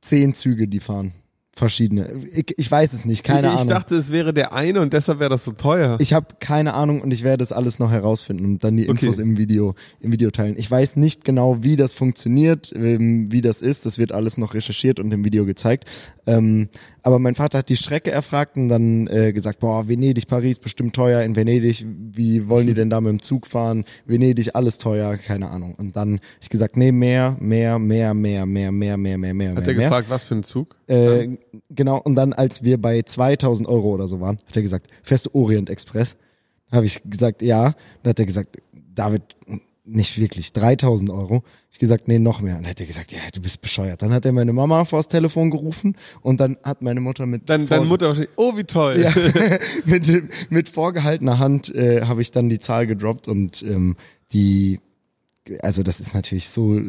zehn Züge, die fahren. Verschiedene. Ich, ich weiß es nicht, keine ich Ahnung. dachte, es wäre der eine und deshalb wäre das so teuer. Ich habe keine Ahnung und ich werde das alles noch herausfinden und dann die Okay. Infos im Video im Video teilen. Ich weiß nicht genau, wie das funktioniert, ähm, wie das ist. Das wird alles noch recherchiert und im Video gezeigt. Ähm, aber mein Vater hat die Strecke erfragt und dann äh, gesagt, boah, Venedig, Paris, bestimmt teuer. In Venedig, wie wollen die denn da mit dem Zug fahren? Venedig, alles teuer, keine Ahnung. Und dann hab ich gesagt, nee, mehr, mehr, mehr, mehr, mehr, mehr, mehr, mehr, mehr, Hat er gefragt, was für ein Zug? Äh, genau, und dann, als wir bei 2000 Euro oder so waren, hat er gesagt, fährst du Orient Express? Habe ich gesagt, ja. Dann hat er gesagt, David, nicht wirklich, 3000 Euro. Ich gesagt, nee, noch mehr. Und dann hat er gesagt, ja, du bist bescheuert. Dann hat er meine Mama vors Telefon gerufen und dann hat meine Mutter mit Dann, deine Mutter oh, wie toll. ja, *laughs* *laughs* mit, mit vorgehaltener Hand äh, habe ich dann die Zahl gedroppt und ähm, die, also das ist natürlich so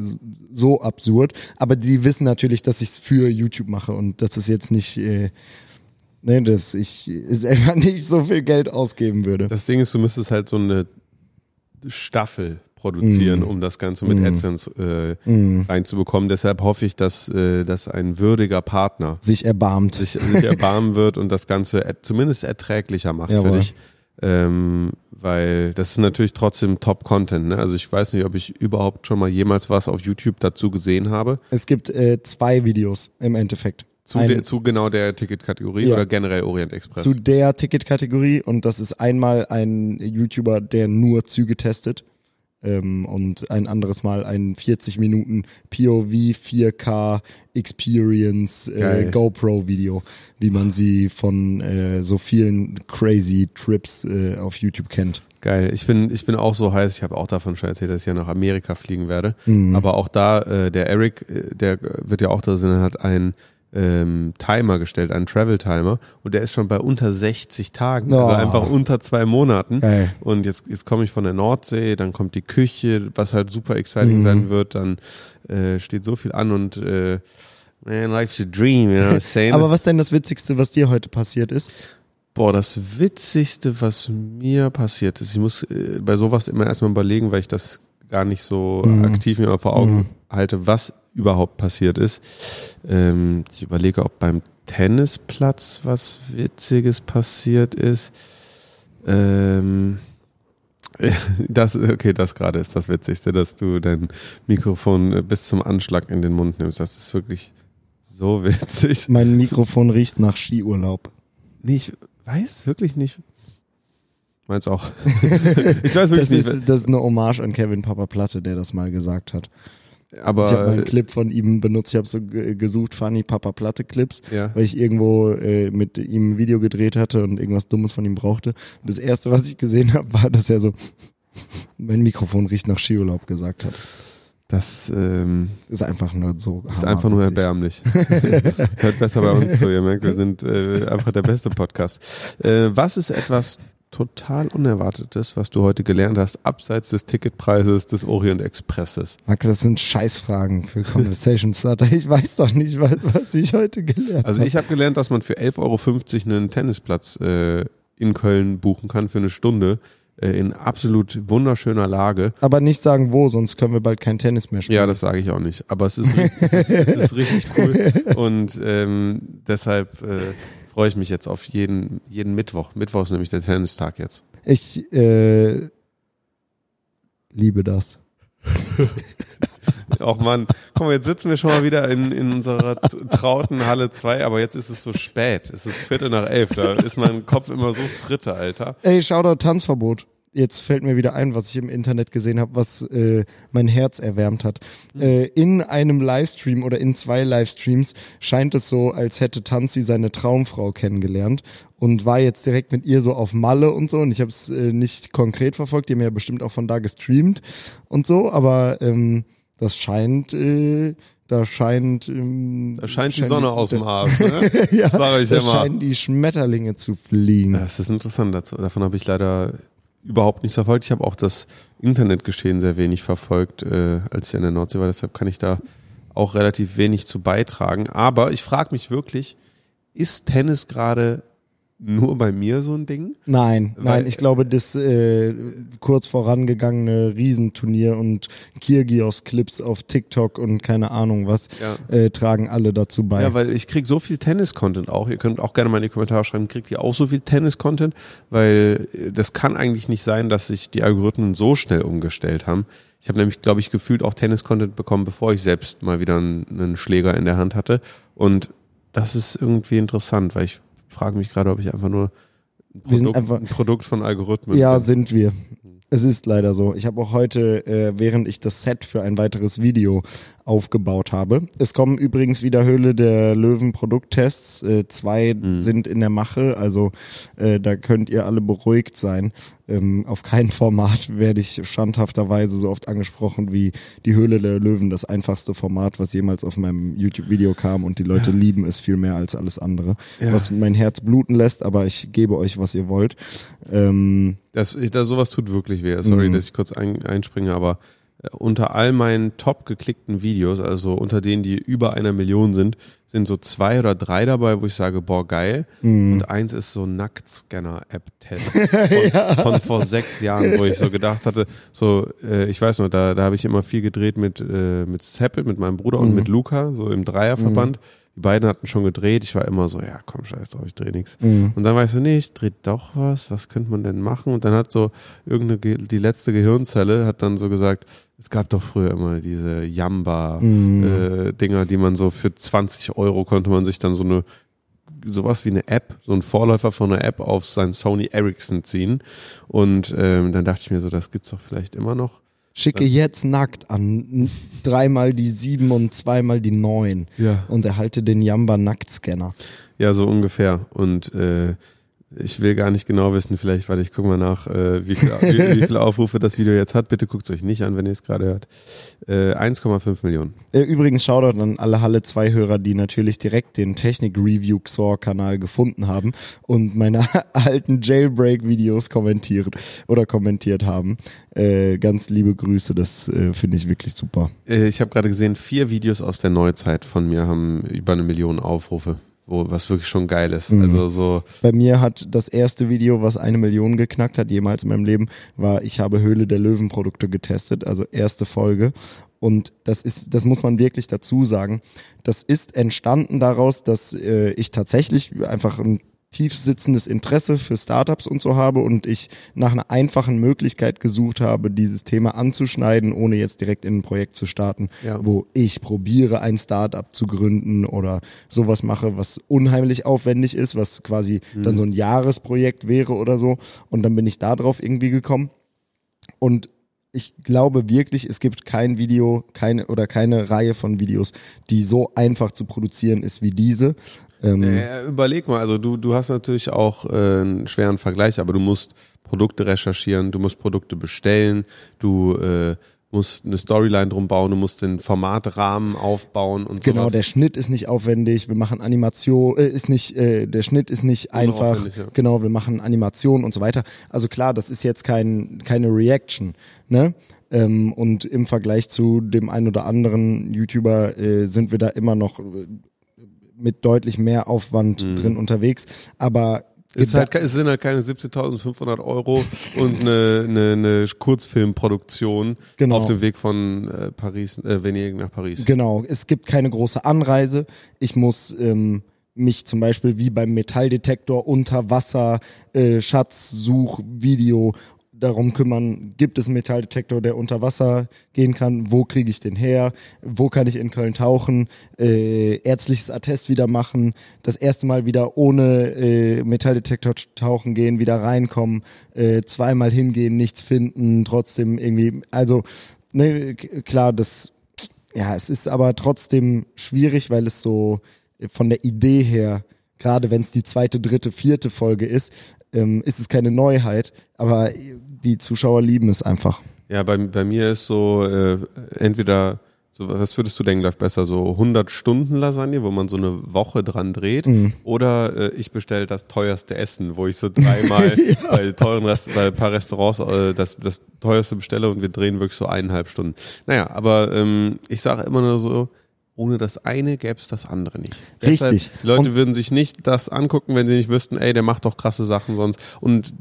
so absurd, aber die wissen natürlich, dass ich es für YouTube mache und dass es jetzt nicht, äh, ne, dass ich selber *laughs* nicht so viel Geld ausgeben würde. Das Ding ist, du müsstest halt so eine Staffel produzieren, Mm. um das Ganze mit AdSense äh, reinzubekommen. Deshalb hoffe ich, dass, äh, dass ein würdiger Partner Sich erbarmt. sich, sich erbarmen wird und das Ganze er, zumindest erträglicher macht für Jawohl. dich. Ähm, weil das ist natürlich trotzdem Top-Content. Ne? Also ich weiß nicht, ob ich überhaupt schon mal jemals was auf YouTube dazu gesehen habe. Es gibt äh, zwei Videos im Endeffekt. Zu, Ein- der, zu genau der Ticketkategorie Ja. oder generell Orient Express. zu der Ticketkategorie und das ist einmal ein YouTuber, der nur Züge testet ähm, und ein anderes Mal ein 40 Minuten POV 4K Experience äh. GoPro Video, wie man sie von äh, so vielen crazy Trips äh, auf YouTube kennt. Geil. Ich bin, ich bin auch so heiß. Ich habe auch davon schon erzählt, dass ich ja nach Amerika fliegen werde. Mhm. Aber auch da, äh, der Eric, äh, der wird ja auch da sein, hat einen ähm, Timer gestellt, einen Travel-Timer. Und der ist schon bei unter 60 Tagen. Also Oh. einfach unter zwei Monaten. Geil. Und jetzt, jetzt komme ich von der Nordsee, dann kommt die Küche, was halt super Mhm. exciting sein wird. Dann äh, steht so viel an und äh, man, life's a dream, you know what *laughs* I'm saying? Aber was denn das Witzigste, was dir heute passiert ist? Boah, das Witzigste, was mir passiert ist, ich muss äh, bei sowas immer erstmal überlegen, weil ich das gar nicht so Mhm. aktiv mir mal vor Augen halte, was überhaupt passiert ist. Ähm, ich überlege, ob beim Tennisplatz was Witziges passiert ist. Ähm, *laughs* das, okay, das gerade ist das Witzigste, dass du dein Mikrofon äh, bis zum Anschlag in den Mund nimmst. Das ist wirklich so *laughs* witzig. Mein Mikrofon riecht nach Skiurlaub. Nee, ich weiß wirklich nicht. Meins auch. *laughs* ich weiß wirklich Das nicht. ist, das ist eine Hommage an Kevin Papa Platte, der das mal gesagt hat. Ich habe mal aber einen Clip von ihm benutzt. Ich habe so ge- gesucht, Funny Papa Platte Clips, ja. weil ich irgendwo äh, mit ihm ein Video gedreht hatte und irgendwas Dummes von ihm brauchte. Und das erste, was ich gesehen habe, war, dass er so *laughs* mein Mikrofon riecht nach Skiurlaub gesagt hat. Das ähm, Ist einfach nur so. ist einfach nur erbärmlich. *laughs* Hört besser bei uns zu. Ihr merkt, wir sind äh, einfach der beste Podcast. Äh, was ist etwas total Unerwartetes, was du heute gelernt hast, abseits des Ticketpreises des Orient Expresses? Max, das sind Scheißfragen für Conversation Starter. Ich weiß doch nicht, was, was ich heute gelernt Also habe. ich habe gelernt, dass man für 11,50 Euro einen Tennisplatz äh, in Köln buchen kann für eine Stunde äh, in absolut wunderschöner Lage. Aber nicht sagen wo, sonst können wir bald kein Tennis mehr spielen. Ja, das sage ich auch nicht. Aber es ist, es ist, es ist richtig cool. *laughs* Und ähm, deshalb äh, freue ich mich jetzt auf jeden, jeden Mittwoch. Mittwoch ist nämlich der Tennistag jetzt. Ich äh, liebe das. *laughs* Auch Mann, komm, jetzt sitzen wir schon mal wieder in, in unserer trauten Halle 2, aber jetzt ist es so spät. Es ist Viertel nach elf, da ist mein Kopf immer so fritte, Alter. Ey, Shoutout Tanzverbot. Jetzt fällt mir wieder ein, was ich im Internet gesehen habe, was äh, mein Herz erwärmt hat. Mhm. Äh, in einem Livestream oder in zwei Livestreams scheint es so, als hätte Tanzi seine Traumfrau kennengelernt und war jetzt direkt mit ihr so auf Malle und so. Und ich habe es äh, nicht konkret verfolgt, die haben ja bestimmt auch von da gestreamt und so, aber ähm, das scheint, äh, da scheint, ähm, da scheint die Sonne aus dem Arsch, ne? *laughs* ja, Sag ich da immer. scheinen die Schmetterlinge zu fliegen. Das ist interessant dazu. Davon habe ich leider überhaupt nichts verfolgt. Ich habe auch das Internetgeschehen sehr wenig verfolgt, äh, als ich in der Nordsee war. Deshalb kann ich da auch relativ wenig zu beitragen. Aber ich frage mich wirklich, ist Tennis gerade nur bei mir so ein Ding? Nein, Weil, nein, ich glaube, das äh, kurz vorangegangene Riesenturnier und Kirgios-Clips auf TikTok und keine Ahnung was ja. äh, tragen alle dazu bei. Ja, weil ich krieg so viel Tennis-Content auch. Ihr könnt auch gerne mal in die Kommentare schreiben, kriegt ihr auch so viel Tennis-Content? Weil äh, das kann eigentlich nicht sein, dass sich die Algorithmen so schnell umgestellt haben. Ich habe nämlich, glaube ich, gefühlt auch Tennis-Content bekommen, bevor ich selbst mal wieder einen, einen Schläger in der Hand hatte. Und das ist irgendwie interessant, weil ich frage mich gerade, ob ich einfach nur ein Produkt, einfach, ein Produkt von Algorithmen Ja, bin. sind wir. Es ist leider so. Ich habe auch heute, äh, während ich das Set für ein weiteres Video aufgebaut habe. Es kommen übrigens wieder Höhle der Löwen Produkttests. Äh, zwei mhm. sind in der Mache, also äh, da könnt ihr alle beruhigt sein. Ähm, auf kein Format werde ich schandhafterweise so oft angesprochen wie die Höhle der Löwen, das einfachste Format, was jemals auf meinem YouTube-Video kam und die Leute ja. lieben es viel mehr als alles andere. Ja. Was mein Herz bluten lässt, aber ich gebe euch, was ihr wollt. Ähm, das, ich, das, sowas tut wirklich weh. Sorry, mhm. dass ich kurz ein, einspringe, aber unter all meinen top geklickten Videos, also unter denen, die über einer Million sind, sind so zwei oder drei dabei, wo ich sage, boah, geil. Mm. Und eins ist so Nacktscanner-App-Test *laughs* von, ja. von, vor sechs Jahren, wo ich so gedacht hatte, so, äh, ich weiß noch, da, da habe ich immer viel gedreht mit, äh, mit Seppel, mit meinem Bruder mm. und mhm. mit Luca, so im Dreierverband. Mm. Die beiden hatten schon gedreht. Ich war immer so, ja, komm, scheiß drauf, ich drehe nichts. Mhm. Und dann war ich so, nee, ich drehe doch was. Was könnte man denn machen? Und dann hat so irgendeine, die letzte Gehirnzelle hat dann so gesagt, es gab doch früher immer diese Yamba-Dinger, mhm. äh, die man so für 20 Euro konnte man sich dann so eine sowas wie eine App, so ein Vorläufer von einer App auf sein Sony Ericsson ziehen. Und ähm, dann dachte ich mir so, das gibt's doch vielleicht immer noch. Schicke jetzt nackt an. Dreimal die sieben und zweimal die neun. Ja. Und erhalte den Yamba Nacktscanner. Ja, so ungefähr. Und äh, ich will gar nicht genau wissen, vielleicht, warte, ich gucke mal nach, äh, wie, viel, wie, wie, viele Aufrufe das Video jetzt hat. Bitte guckt es euch nicht an, wenn ihr es gerade hört. Äh, 1,5 Millionen. Äh, übrigens Shoutout an alle Halle 2 Hörer, die natürlich direkt den Technik-Review XOR-Kanal gefunden haben und meine *laughs* alten Jailbreak-Videos kommentiert oder kommentiert haben. Äh, ganz liebe Grüße, das äh, finde ich wirklich super. Äh, ich habe gerade gesehen, vier Videos aus der Neuzeit von mir haben über eine Million Aufrufe wo, was wirklich schon geil ist. Mhm. Also so. Bei mir hat das erste Video, was eine Million geknackt hat, jemals in meinem Leben, war, ich habe Höhle der Löwen Produkte getestet, also erste Folge. Und das ist, das muss man wirklich dazu sagen. Das ist entstanden daraus, dass äh, ich tatsächlich einfach ein tief sitzendes Interesse für Startups und so habe und ich nach einer einfachen Möglichkeit gesucht habe, dieses Thema anzuschneiden, ohne jetzt direkt in ein Projekt zu starten, ja. wo ich probiere, ein Startup zu gründen oder sowas mache, was unheimlich aufwendig ist, was quasi mhm. dann so ein Jahresprojekt wäre oder so. Und dann bin ich da drauf irgendwie gekommen. Und ich glaube wirklich, es gibt kein Video, keine oder keine Reihe von Videos, die so einfach zu produzieren ist wie diese. Ähm, äh, überleg mal, also du, du hast natürlich auch äh, einen schweren Vergleich, aber du musst Produkte recherchieren, du musst Produkte bestellen, du äh, musst eine Storyline drum bauen, du musst den Formatrahmen aufbauen und Genau, sowas. der Schnitt ist nicht aufwendig, wir machen Animation, äh, ist nicht, äh, der Schnitt ist nicht einfach, ja. genau, wir machen Animation und so weiter. Also klar, das ist jetzt kein, keine Reaction, ne? Ähm, und im Vergleich zu dem einen oder anderen YouTuber äh, sind wir da immer noch mit deutlich mehr Aufwand mhm. drin unterwegs. Aber es, halt, es sind halt keine 17.500 Euro *laughs* und eine, eine, eine Kurzfilmproduktion genau. auf dem Weg von äh, Paris, äh, Venedig nach Paris. Genau, es gibt keine große Anreise. Ich muss ähm, mich zum Beispiel wie beim Metalldetektor unter Wasser, äh, Schatzsuchvideo darum kümmern, gibt es einen Metalldetektor, der unter Wasser gehen kann, wo kriege ich den her, wo kann ich in Köln tauchen, äh, ärztliches Attest wieder machen, das erste Mal wieder ohne äh, Metalldetektor tauchen gehen, wieder reinkommen, äh, zweimal hingehen, nichts finden, trotzdem irgendwie, also ne, klar, das, ja, es ist aber trotzdem schwierig, weil es so von der Idee her gerade wenn es die zweite, dritte, vierte Folge ist, ähm, ist es keine Neuheit, aber die Zuschauer lieben es einfach. Ja, bei, bei mir ist so äh, entweder, so, was würdest du denken, läuft besser? So 100 Stunden Lasagne, wo man so eine Woche dran dreht mhm. oder äh, ich bestelle das teuerste Essen, wo ich so dreimal *laughs* ja. bei teuren Rest bei ein paar Restaurants äh, das, das teuerste bestelle und wir drehen wirklich so eineinhalb Stunden. Naja, aber ähm, ich sage immer nur so, ohne das eine gäbe es das andere nicht. Richtig. Deshalb, Leute und würden sich nicht das angucken, wenn sie nicht wüssten, ey, der macht doch krasse Sachen sonst. Und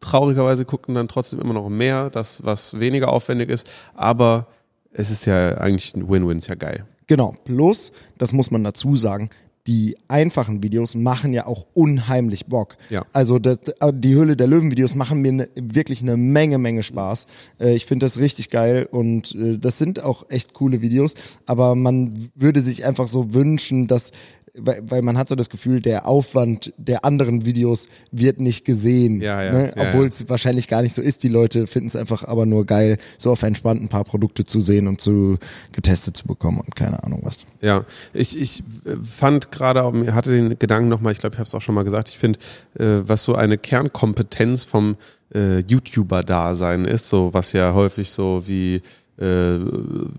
traurigerweise gucken dann trotzdem immer noch mehr, das, was weniger aufwendig ist. Aber es ist ja eigentlich ein Win-Win, ist ja geil. Genau. Plus, das muss man dazu sagen, die einfachen Videos machen ja auch unheimlich Bock. Ja. Also das, die Hülle der Löwen Videos machen mir ne, wirklich eine Menge, Menge Spaß. Äh, ich finde das richtig geil und äh, das sind auch echt coole Videos, aber man würde sich einfach so wünschen, dass weil, weil man hat so das Gefühl, der Aufwand der anderen Videos wird nicht gesehen. Ja, ja, ne? ja, Obwohl es wahrscheinlich gar nicht so ist. Die Leute finden es einfach aber nur geil, so auf entspannt ein paar Produkte zu sehen und zu getestet zu bekommen und keine Ahnung was. Ja, ich, ich fand gerade, hatte den Gedanken nochmal, ich glaube, ich habe es auch schon mal gesagt, ich finde, äh, was so eine Kernkompetenz vom äh, YouTuber-Dasein ist, so was ja häufig so wie äh,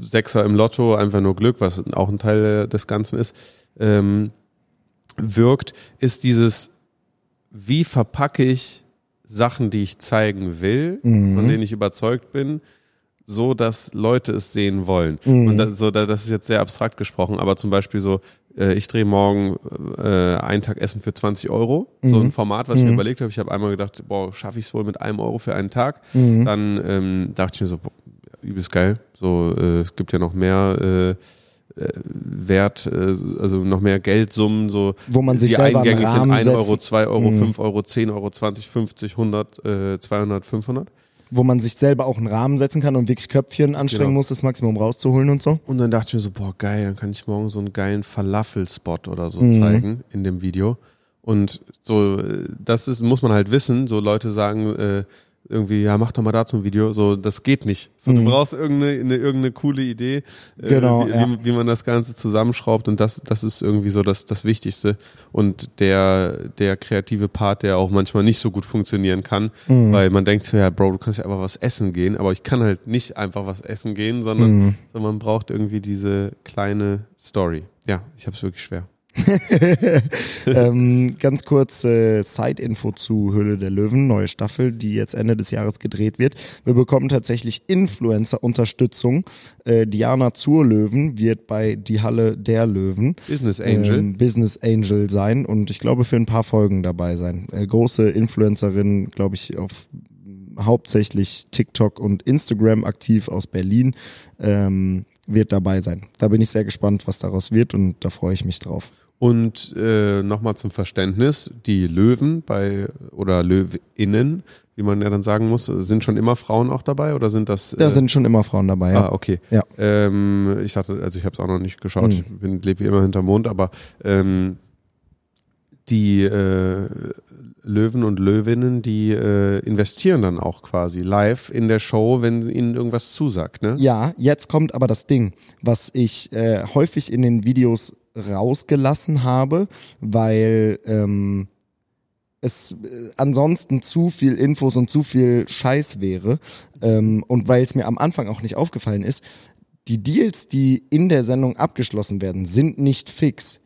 Sechser im Lotto, einfach nur Glück, was auch ein Teil des Ganzen ist, ähm, wirkt, ist dieses, wie verpacke ich Sachen, die ich zeigen will, mhm. von denen ich überzeugt bin, so dass Leute es sehen wollen. Mhm. Und das, so, das ist jetzt sehr abstrakt gesprochen, aber zum Beispiel so, äh, ich drehe morgen äh, einen Tag Essen für 20 Euro. Mhm. So ein Format, was ich mir mhm. überlegt habe. Ich habe einmal gedacht, boah, schaffe ich es wohl mit einem Euro für einen Tag. Mhm. Dann ähm, dachte ich mir so, boah, übelst geil. So, äh, es gibt ja noch mehr äh, Wert, äh, also noch mehr Geldsummen, so wo man sich die selber eingängig sind 1 Euro, 2 Euro, mhm. 5 Euro, 10 Euro, 20, 50, 100, äh, 200, 500. Wo man sich selber auch einen Rahmen setzen kann und wirklich Köpfchen anstrengen genau. muss, das Maximum rauszuholen und so. Und dann dachte ich mir so, boah, geil, dann kann ich morgen so einen geilen Falafel-Spot oder so mhm. zeigen in dem Video. Und so, äh, das ist, muss man halt wissen, so Leute sagen, äh, irgendwie, ja, mach doch mal dazu ein Video. So, das geht nicht. So, mhm. du brauchst irgendeine, eine, irgendeine coole Idee, äh, genau, wie, ja. wie, wie, man das Ganze zusammenschraubt und das, das ist irgendwie so das, das Wichtigste. Und der, der kreative Part, der auch manchmal nicht so gut funktionieren kann, mhm. weil man denkt so, ja, Bro, du kannst ja einfach was essen gehen, aber ich kann halt nicht einfach was essen gehen, sondern, mhm. sondern man braucht irgendwie diese kleine Story. Ja, ich habe es wirklich schwer. *laughs* ähm, ganz kurz äh, Side-Info zu Höhle der Löwen, neue Staffel, die jetzt Ende des Jahres gedreht wird. Wir bekommen tatsächlich Influencer-Unterstützung. Äh, Diana zur Löwen wird bei Die Halle der Löwen Business Angel. Ähm, Business Angel sein und ich glaube für ein paar Folgen dabei sein. Äh, große Influencerin, glaube ich, auf hauptsächlich TikTok und Instagram aktiv aus Berlin. Ähm, wird dabei sein. Da bin ich sehr gespannt, was daraus wird und da freue ich mich drauf. Und äh, nochmal zum Verständnis, die Löwen bei oder Löwinnen, wie man ja dann sagen muss, sind schon immer Frauen auch dabei oder sind das? Äh, da sind schon immer Frauen dabei. Ja. Ah, okay. Ja. Ähm, ich dachte, also ich habe es auch noch nicht geschaut, mhm. ich bin lebe wie immer hinterm Mond, aber ähm, die äh, Löwen und Löwinnen, die äh, investieren dann auch quasi live in der Show, wenn ihnen irgendwas zusagt, ne? Ja, jetzt kommt aber das Ding, was ich äh, häufig in den Videos rausgelassen habe, weil ähm, es äh, ansonsten zu viel Infos und zu viel Scheiß wäre ähm, und weil es mir am Anfang auch nicht aufgefallen ist, die Deals, die in der Sendung abgeschlossen werden, sind nicht fix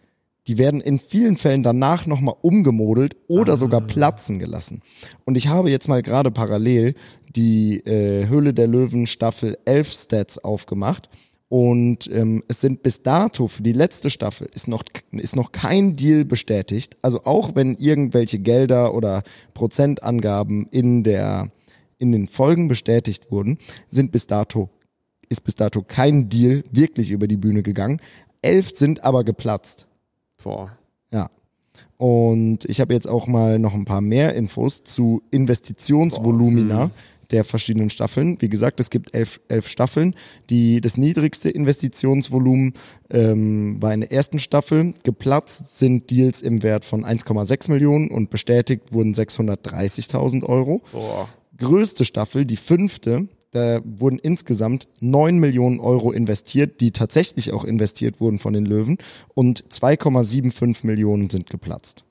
die werden in vielen Fällen danach nochmal umgemodelt oder ah. sogar platzen gelassen. Und ich habe jetzt mal gerade parallel die äh, Höhle der Löwen Staffel 11 Stats aufgemacht. Und ähm, es sind bis dato für die letzte Staffel ist noch, ist noch kein Deal bestätigt. Also auch wenn irgendwelche Gelder oder Prozentangaben in der in den Folgen bestätigt wurden, sind bis dato ist bis dato kein Deal wirklich über die Bühne gegangen. Elf sind aber geplatzt. Boah. Ja. Und ich habe jetzt auch mal noch ein paar mehr Infos zu Investitionsvolumina. der verschiedenen Staffeln. Wie gesagt, es gibt elf, elf Staffeln. Die, das niedrigste Investitionsvolumen ähm, war in der ersten Staffel. Geplatzt sind Deals im Wert von 1,6 Millionen und bestätigt wurden 630.000 Euro. Boah. Größte Staffel, die fünfte, da wurden insgesamt 9 Millionen Euro investiert, die tatsächlich auch investiert wurden von den Löwen und 2,75 Millionen sind geplatzt.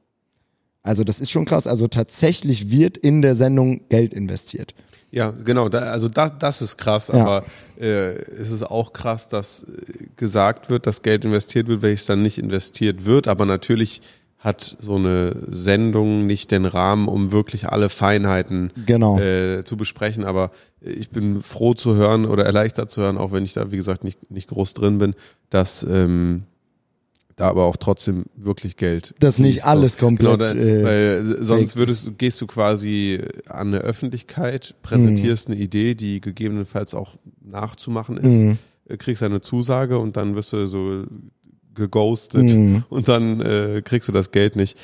Also das ist schon krass. Also tatsächlich wird in der Sendung Geld investiert. Ja, genau. Da, also das, das ist krass, Ja. aber äh, es ist auch krass, dass äh, gesagt wird, dass Geld investiert wird, welches dann nicht investiert wird. Aber natürlich hat so eine Sendung nicht den Rahmen, um wirklich alle Feinheiten Genau. äh, zu besprechen. Aber ich bin froh zu hören oder erleichtert zu hören, auch wenn ich da, wie gesagt, nicht, nicht groß drin bin, dass ähm, da aber auch trotzdem wirklich Geld. Dass nicht fließt. alles komplett, Genau, da, äh, weil sonst würdest gehst du quasi an eine Öffentlichkeit, präsentierst Mhm. eine Idee, die gegebenenfalls auch nachzumachen ist, Mhm. äh, kriegst eine Zusage und dann wirst du so geghostet Mhm. und dann äh, kriegst du das Geld nicht.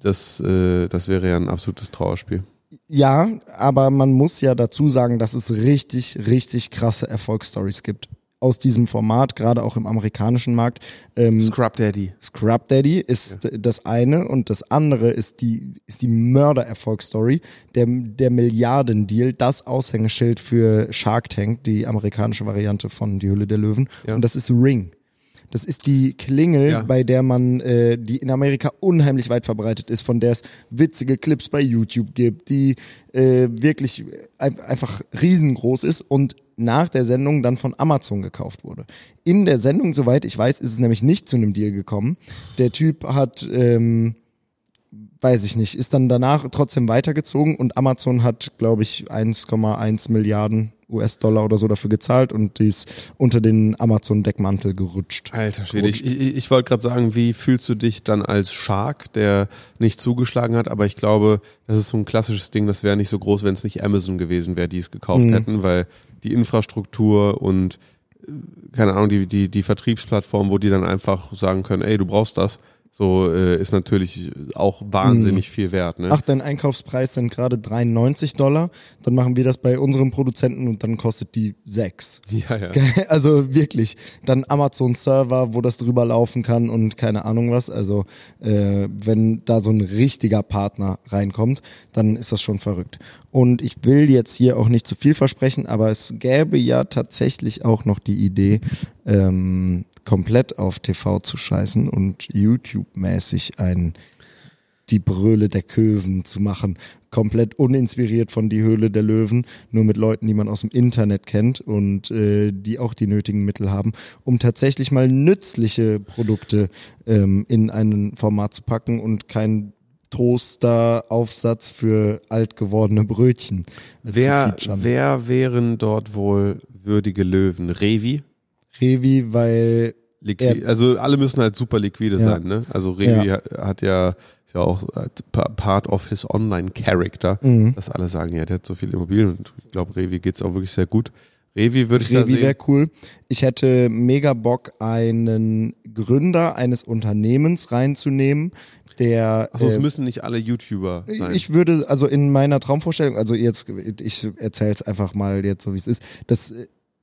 Das, äh, das wäre ja ein absolutes Trauerspiel. Ja, aber man muss ja dazu sagen, dass es richtig, richtig krasse Erfolgsstories gibt. Aus diesem Format, gerade auch im amerikanischen Markt. Ähm, Scrub Daddy. Scrub Daddy ist das eine und das andere ist die, ist die Mörder-Erfolgsstory, der, der Milliardendeal, das Aushängeschild für Shark Tank, die amerikanische Variante von Die Hülle der Löwen. Ja. Und das ist Ring. Das ist die Klingel, Ja. bei der man, äh, die in Amerika unheimlich weit verbreitet ist, von der es witzige Clips bei YouTube gibt, die äh, wirklich ein, einfach riesengroß ist und nach der Sendung dann von Amazon gekauft wurde. In der Sendung, soweit ich weiß, ist es nämlich nicht zu einem Deal gekommen. Der Typ hat, ähm, weiß ich nicht, ist dann danach trotzdem weitergezogen und Amazon hat, glaube ich, 1,1 Milliarden US-Dollar oder so dafür gezahlt und die ist unter den Amazon-Deckmantel gerutscht. Alter Schwede, ich, ich, ich wollte gerade sagen, wie fühlst du dich dann als Shark, der nicht zugeschlagen hat, aber ich glaube, das ist so ein klassisches Ding, das wäre nicht so groß, wenn es nicht Amazon gewesen wäre, die es gekauft Mhm. hätten, weil die Infrastruktur und äh, keine Ahnung, die, die, die Vertriebsplattform, wo die dann einfach sagen können, ey, du brauchst das, so äh, ist natürlich auch wahnsinnig viel wert. Ne? Ach, dein Einkaufspreis sind gerade 93 Dollar, dann machen wir das bei unserem Produzenten und dann kostet die 6. *laughs* ja, ja. Also wirklich. Dann Amazon-Server, wo das drüber laufen kann und keine Ahnung was. Also äh, wenn da so ein richtiger Partner reinkommt, dann ist das schon verrückt. Und ich will jetzt hier auch nicht zu viel versprechen, aber es gäbe ja tatsächlich auch noch die Idee, ähm, komplett auf TV zu scheißen und YouTube-mäßig ein die Bröle der Köven zu machen. Komplett uninspiriert von die Höhle der Löwen, nur mit Leuten, die man aus dem Internet kennt und äh, die auch die nötigen Mittel haben, um tatsächlich mal nützliche Produkte ähm, in ein Format zu packen und kein Toaster-Aufsatz für alt gewordene Brötchen äh, Wer, wer wären dort wohl würdige Löwen? Revi? Revi, weil Liqui also alle müssen halt super liquide Ja. sein, ne? Also Revi hat, hat ja ist ja auch äh, pa- part of his online character, Mhm. dass alle sagen, ja, der hat so viele Immobilien und ich glaube, Revi geht's auch wirklich sehr gut. Revi würde ich da Revi sehen. wäre cool. Ich hätte mega Bock, einen Gründer eines Unternehmens reinzunehmen, der Achso, es äh, müssen nicht alle YouTuber sein. Ich würde, also in meiner Traumvorstellung, also jetzt, ich erzähle es einfach mal jetzt so, wie es ist. Das,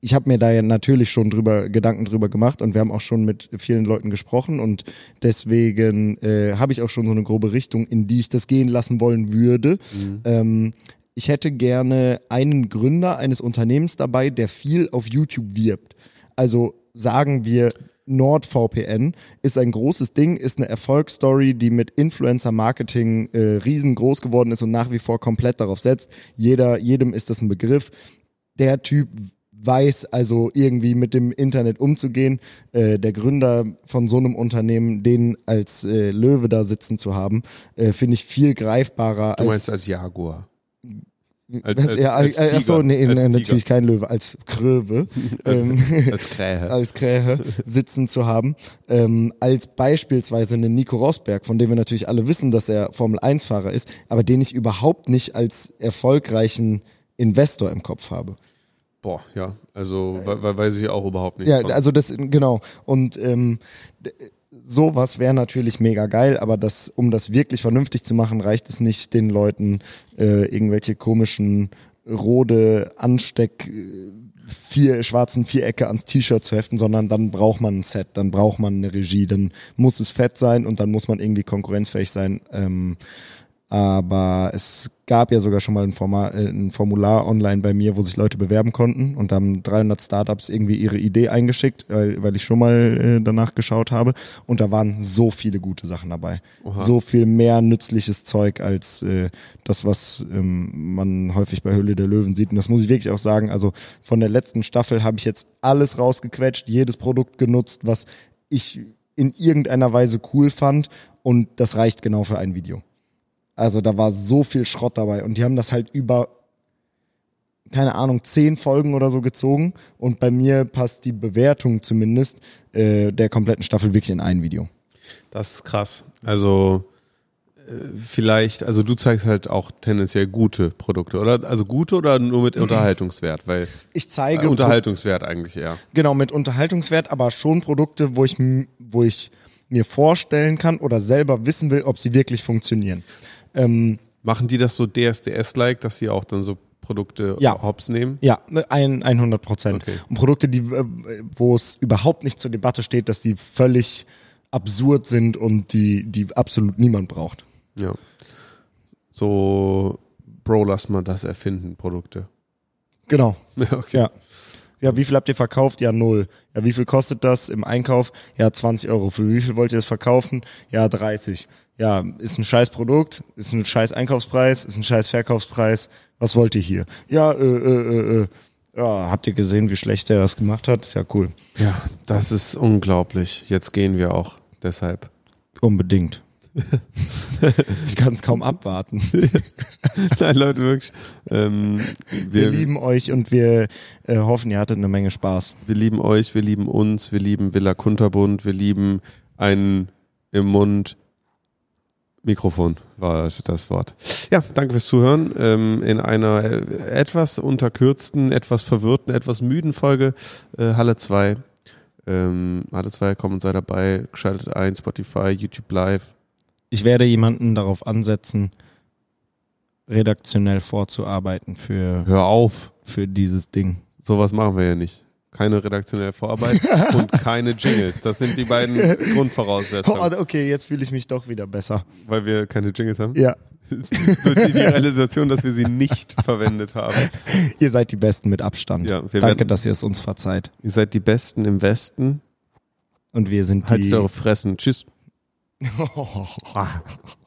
ich habe mir da ja natürlich schon drüber Gedanken drüber gemacht und wir haben auch schon mit vielen Leuten gesprochen und deswegen äh, habe ich auch schon so eine grobe Richtung, in die ich das gehen lassen wollen würde. Ähm, ich hätte gerne einen Gründer eines Unternehmens dabei, der viel auf YouTube wirbt. Also sagen wir, NordVPN ist ein großes Ding, ist eine Erfolgsstory, die mit Influencer-Marketing äh, riesengroß geworden ist und nach wie vor komplett darauf setzt. Jeder, jedem ist das ein Begriff. Der Typ weiß also irgendwie mit dem Internet umzugehen. Äh, der Gründer von so einem Unternehmen, den als äh, Löwe da sitzen zu haben, äh, finde ich viel greifbarer du als meinst als Jaguar. Als, das, als, ja, als äh, ach so, Tiger. nee, Als nee Tiger. natürlich kein Löwe, als Kröwe. *laughs* ähm, Als Krähe. *laughs* als Krähe sitzen zu haben, ähm, als beispielsweise einen Nico Rosberg, von dem wir natürlich alle wissen, dass er Formel-1-Fahrer ist, aber den ich überhaupt nicht als erfolgreichen Investor im Kopf habe. Boah, ja. Also we- we- weiß ich auch überhaupt nicht. Ja, von. also das, genau. Und ähm, sowas wäre natürlich mega geil, aber das, um das wirklich vernünftig zu machen, reicht es nicht, den Leuten äh, irgendwelche komischen Rode Ansteck äh, vier schwarzen Vierecke ans T-Shirt zu heften, sondern dann braucht man ein Set, dann braucht man eine Regie, dann muss es fett sein und dann muss man irgendwie konkurrenzfähig sein. Ähm, aber es gab ja sogar schon mal ein, Format, ein Formular online bei mir, wo sich Leute bewerben konnten und da haben 300 Startups irgendwie ihre Idee eingeschickt, weil, weil ich schon mal äh, danach geschaut habe und da waren so viele gute Sachen dabei. Oha. So viel mehr nützliches Zeug als äh, das, was ähm, man häufig bei Höhle der Löwen sieht und das muss ich wirklich auch sagen, also von der letzten Staffel habe ich jetzt alles rausgequetscht, jedes Produkt genutzt, was ich in irgendeiner Weise cool fand und das reicht genau für ein Video. Also da war so viel Schrott dabei und die haben das halt über, keine Ahnung, zehn Folgen oder so gezogen und bei mir passt die Bewertung zumindest äh, der kompletten Staffel wirklich in ein Video. Das ist krass. Also äh, vielleicht, also du zeigst halt auch tendenziell gute Produkte, oder? Also gute oder nur mit *clears throat* Unterhaltungswert? Weil Ich zeige äh, Unterhaltungswert eigentlich eher. genau mit Unterhaltungswert, aber schon Produkte, wo ich, wo ich mir vorstellen kann oder selber wissen will, ob sie wirklich funktionieren. Ähm, Machen die das so DSDS-like, dass sie auch dann so Produkte Ja. hops nehmen? Ja, ne, ein, 100 Prozent. Okay. Und Produkte, die, äh, wo es überhaupt nicht zur Debatte steht, dass die völlig absurd sind und die, die absolut niemand braucht. Ja. So, Bro, lass mal das erfinden, Produkte. Genau. *laughs* Ja, okay. Ja. Ja, wie viel habt ihr verkauft? Ja, null. Ja, wie viel kostet das im Einkauf? Ja, 20 Euro. Für wie viel wollt ihr das verkaufen? Ja, 30. Ja, ist ein scheiß Produkt, ist ein scheiß Einkaufspreis, ist ein scheiß Verkaufspreis. Was wollt ihr hier? Ja, äh, äh, äh, äh. Ja, habt ihr gesehen, wie schlecht er das gemacht hat? Ist ja cool. Ja, das ist unglaublich. Jetzt gehen wir auch deshalb. Unbedingt. *laughs* ich kann es kaum abwarten. *laughs* Nein, Leute, wirklich. Ähm, Wir wir, lieben euch und wir äh, hoffen, ihr hattet eine Menge Spaß. wir lieben euch, wir lieben uns, wir lieben Villa Kunterbund, wir lieben ein im Mund Mikrofon war das Wort. Ja, danke fürs Zuhören. Ähm, in einer äh, etwas unterkürzten, etwas verwirrten, etwas müden Folge äh, Halle 2. Ähm, Halle 2, komm und sei dabei. Schaltet ein, Spotify, YouTube Live. Ich werde jemanden darauf ansetzen, redaktionell vorzuarbeiten für, Hör auf. für dieses Ding. Sowas machen wir ja nicht. Keine redaktionelle Vorarbeit *laughs* und keine Jingles. Das sind die beiden Grundvoraussetzungen. Oh, okay, jetzt fühle ich mich doch wieder besser. Weil wir keine Jingles haben. Ja, *laughs* So die, die Realisation, dass wir sie nicht verwendet haben. ihr seid die Besten mit Abstand. Ja, Danke, werden- dass ihr es uns verzeiht. Ihr seid die Besten im Westen. Und wir sind Haltet die... eure Fressen. Tschüss. *laughs*